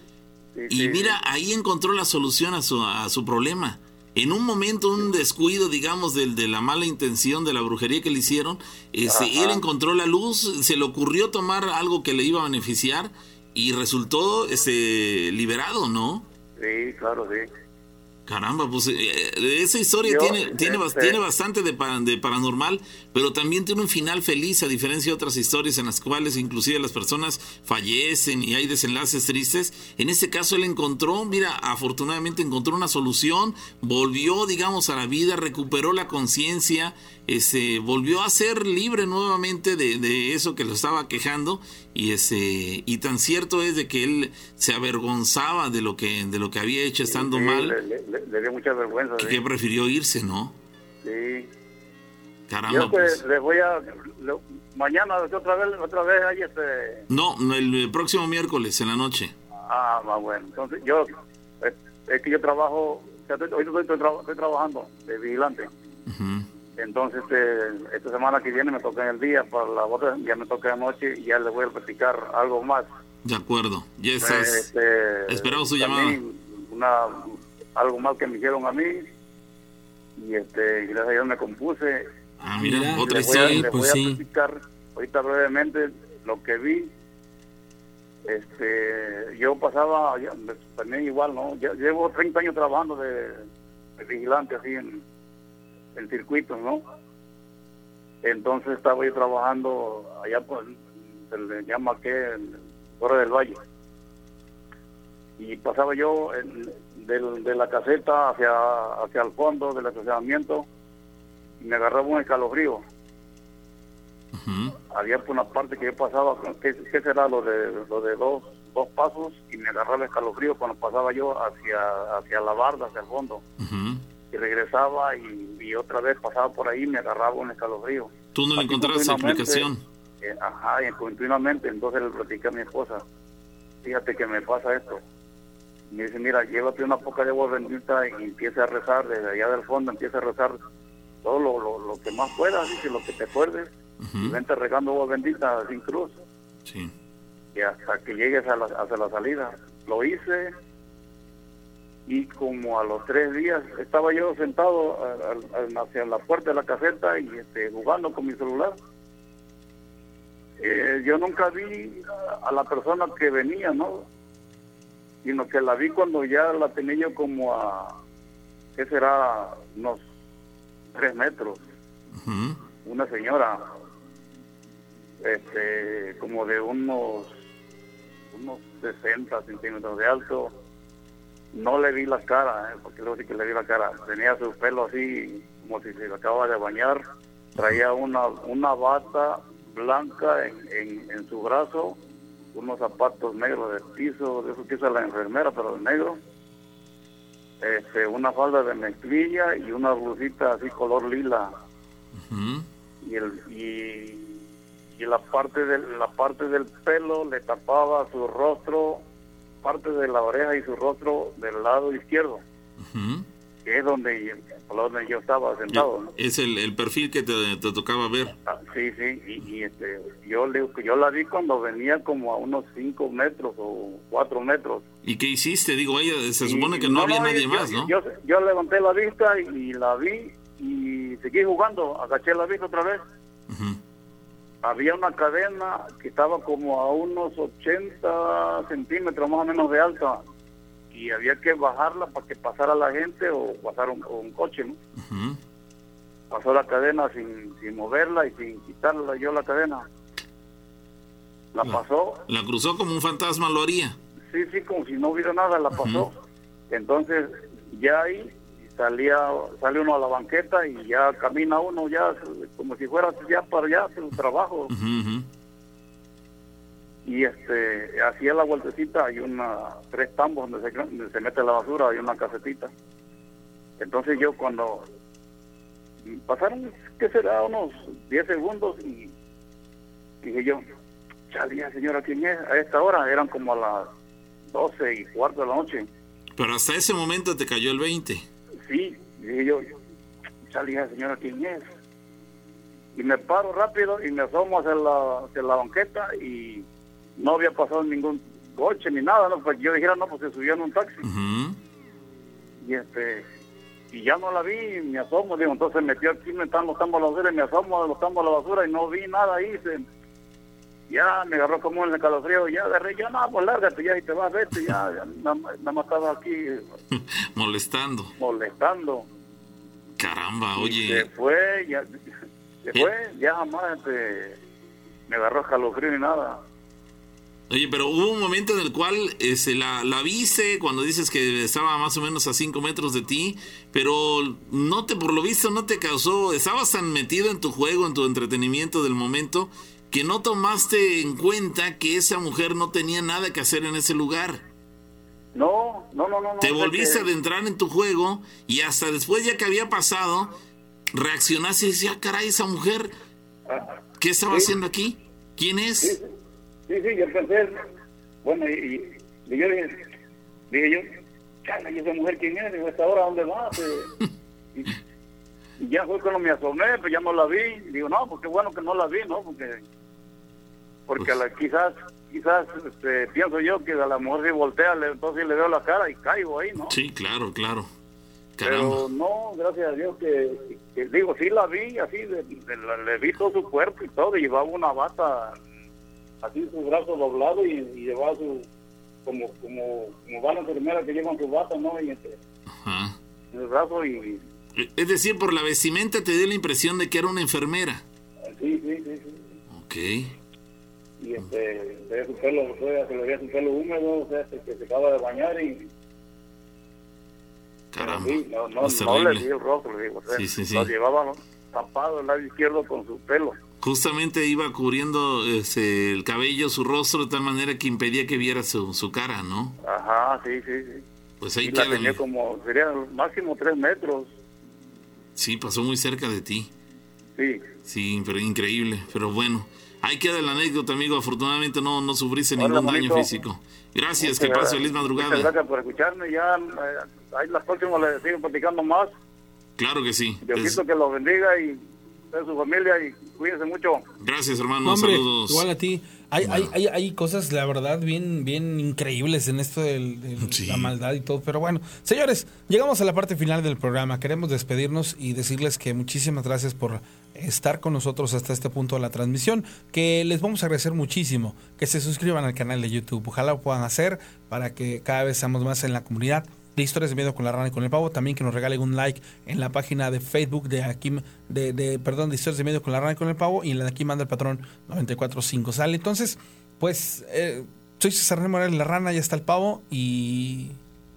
y mira, ahí encontró la solución a su, a su problema. En un momento, un descuido, digamos, del, de la mala intención de la brujería que le hicieron, este, él encontró la luz, se le ocurrió tomar algo que le iba a beneficiar y resultó este, liberado, ¿no? Sí, claro, sí. Caramba, pues eh, esa historia tiene, tiene, este tiene bastante de, pa- de paranormal, pero también tiene un final feliz, a diferencia de otras historias en las cuales inclusive las personas fallecen y hay desenlaces tristes. En este caso él encontró, mira, afortunadamente encontró una solución, volvió, digamos, a la vida, recuperó la conciencia, este, volvió a ser libre nuevamente de, de eso que lo estaba quejando y ese y tan cierto es de que él se avergonzaba de lo que de lo que había hecho estando Sí, mal Le, le- le- le dio mucha vergüenza. que, sí. prefirió irse, ¿no? Sí. Caramba, Yo pues. pues, voy a... le- mañana otra vez, otra vez ahí este... No, no, el, el próximo miércoles en la noche. Ah, más bueno. Entonces yo... Es, es que yo trabajo... estoy- Hoy estoy, estoy estoy trabajando de vigilante. Entonces, este, esta semana que viene me toca en el día, para la otra ya me toca en la noche y ya les voy a platicar algo más. De acuerdo. Ya estás. Este, Esperamos su también Una, algo más que me hicieron a mí. Y este, gracias a Dios me compuse. Ah, mira, otra les voy a, historia. les pues voy a sí. platicar ahorita brevemente lo que vi. Este, yo pasaba, ya, también igual, ¿no? Ya, llevo 30 años trabajando de, de vigilante así en, en circuitos, ¿no? Entonces estaba yo trabajando allá por, se le llama que, Torre del Valle. Y pasaba yo en- del- de la caseta hacia, hacia el fondo del estacionamiento y me agarraba un escalofrío. Había por una parte que yo pasaba, ¿qué, qué será lo de, lo de dos, dos pasos? Y me agarraba el escalofrío cuando pasaba yo hacia, hacia la barda, hacia el fondo. Y regresaba y, y otra vez pasaba por ahí y me agarraba un escalofrío. Tú no le continuamente, explicación. eh, ajá, y continuamente, entonces le platicé a mi esposa, fíjate que me pasa esto. Me dice, mira, llévate una poca de agua bendita y empieza a rezar desde allá del fondo, empieza a rezar todo lo, lo, lo que más puedas, dice, lo que te acuerdes, y vente regando agua bendita sin cruz. Sí. Y hasta que llegues a la, hacia la salida. Lo hice y como a los tres días estaba yo sentado a- hacia la puerta de la caseta y este, jugando con mi celular. Eh, yo nunca vi a, a la persona que venía, ¿no? Sino que la vi cuando ya la tenía yo como a, ¿qué será? Unos tres metros. Una señora, este, como de unos, unos 60 centímetros de alto. No le vi la cara, ¿eh? porque luego sí que le vi la cara. Tenía su pelo así, como si se acaba de bañar. Traía una, una bata blanca en, en, en su brazo, unos zapatos negros del piso, de esos que usa la enfermera, pero de negro. Este, una falda de mezclilla y una blusita así color lila. Y, el, y, y la parte del la parte del pelo le tapaba su rostro, parte de la oreja y su rostro del lado izquierdo, que es donde, donde yo estaba sentado. ¿no? Es el, el perfil que te, te tocaba ver. Ah, sí, sí, y, y, este, yo, le, yo la vi cuando venía como a unos 5 metros o 4 metros. ¿Y qué hiciste? Digo, ella se supone Y- que no, había yo- nadie más, ¿no? Yo, yo levanté la vista y, y la vi y seguí jugando, agaché la vista otra vez. Había una cadena que estaba como a unos 80 centímetros más o menos de alta y había que bajarla para que pasara la gente o pasara un, o un coche, ¿no? Pasó la cadena sin, sin moverla y sin quitarla yo la cadena. La pasó La cruzó como un fantasma, lo haría. Sí, sí, como si no hubiera nada, la pasó. Entonces, ya ahí salía, sale uno a la banqueta y ya camina uno ya como si fuera ya para allá su trabajo. Y este, hacía la vueltecita, hay una, tres tambos donde se, donde se mete la basura, hay una casetita. Entonces yo cuando pasaron, ¿qué será? Unos 10 segundos y dije yo, chale, señora, ¿quién es? A esta hora eran como a las 12 y cuarto de la noche. Pero hasta ese momento te cayó el 20. Sí, dije yo, chale, señora, ¿quién es? Y me paro rápido y me asomo hacia la, hacia la banqueta y no había pasado ningún coche ni nada, ¿no? Pues yo dijera, no, pues se subió en un taxi. Y este, y ya no la vi, me asomo, digo, entonces metió aquí, me están los tambos a la basura y me asomo los tambos a la basura y no vi nada ahí, se, ya me agarró como en el calofrío, ya agarré, ya no, pues lárgate ya y te vas, vete, ya, ya nada, más- nada más estaba aquí Molestando. molestando. Caramba, Y oye. Se fue, ya, se fue, ya jamás este, me agarró escalofrío ni nada. Oye, pero hubo un momento en el cual este, la, la viste cuando dices que estaba más o menos a 5 metros de ti, pero no te, por lo visto, no te causó, estabas tan metido en tu juego, en tu entretenimiento del momento, que no tomaste en cuenta que esa mujer no tenía nada que hacer en ese lugar. No, no, no, no. no Te volviste a adentrar en tu juego y hasta después ya que había pasado, reaccionaste y decías, "Ah, caray, esa mujer, ¿qué estaba Sí. haciendo aquí? ¿Quién es? Sí, sí, yo pensé, bueno, y, y- y yo dije, dije yo, chana, ¿y esa mujer quién es? Digo, ¿esta hora dónde va? Eh, Y, y ya fue cuando me asomé, pues ya no la vi. Digo, no, pues qué bueno que no la vi, ¿no? Porque, porque la, quizás, quizás, este, pienso yo que a la mujer se voltea, le, entonces le veo la cara y caigo ahí, ¿no? Sí, claro, claro. Caramba. Pero no, gracias a Dios que, que- digo, sí la vi, así, de- de la- le vi todo su cuerpo y todo, y llevaba una bata, así su brazo doblado y, y llevaba su, como, como, como van las enfermeras que llevan su bata, ¿no? Y entre Ajá. el brazo y, Es decir, por la vestimenta te dio la impresión de que era una enfermera. sí, sí, sí, sí. Ok. Y este, veía su pelo, o sea, se le veía su pelo húmedo, o sea, este, que se acaba de bañar y... Caramba. Sí, no, no, no le vi el rostro, le digo, o sea, sí, sí. lo llevaba tapado el lado izquierdo con su pelo. Justamente iba cubriendo este, el cabello, su rostro, de tal manera que impedía que viera su, su cara, ¿no? Ajá, sí, sí, sí. Pues ahí y la queda. tenía como, sería máximo tres metros. Sí, pasó muy cerca de ti. Sí. Sí, pero increíble. Pero bueno, ahí queda la anécdota, amigo. Afortunadamente no, no sufriste Hola, ningún daño físico. Gracias, que pases feliz madrugada. Muchas gracias por escucharme. Ya, eh, ahí las próximas les sigo platicando más. Claro que sí. Diosito que los bendiga y a su familia y cuídense mucho. Gracias, hermano. No, hombre, Saludos. igual a ti. Hay, hay, hay, hay cosas, la verdad, bien, bien increíbles en esto de la maldad y todo. Pero bueno, señores, llegamos a la parte final del programa. Queremos despedirnos y decirles que muchísimas gracias por estar con nosotros hasta este punto de la transmisión. Que les vamos a agradecer muchísimo que se suscriban al canal de YouTube. Ojalá lo puedan hacer para que cada vez seamos más en la comunidad de Historias de Miedo con la Rana y con el Pavo. También que nos regalen un like en la página de Facebook de aquí, de, de, perdón, de Historias de Miedo con la Rana y con el Pavo. Y en la de aquí manda el patrón 945 sale. Entonces, pues, eh, soy César Morales, la Rana, ya está el Pavo. Y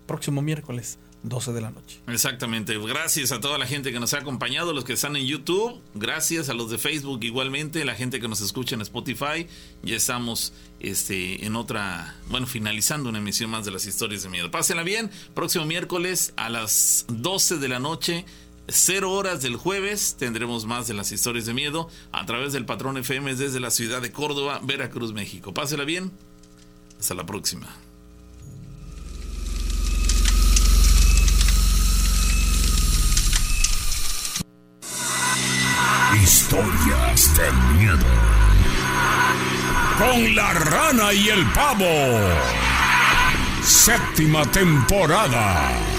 próximo miércoles, 12 de la noche. Exactamente. Gracias a toda la gente que nos ha acompañado, los que están en YouTube. Gracias a los de Facebook igualmente, la gente que nos escucha en Spotify. Ya estamos este, en otra, bueno, finalizando una emisión más de las historias de miedo. Pásenla bien. Próximo miércoles a las 12 de la noche. Cero horas del jueves tendremos más de las historias de miedo a través del Patrón FM desde la ciudad de Córdoba, Veracruz, México. Pásela bien. Hasta la próxima. Historias de miedo. Con la rana y el pavo. Séptima temporada.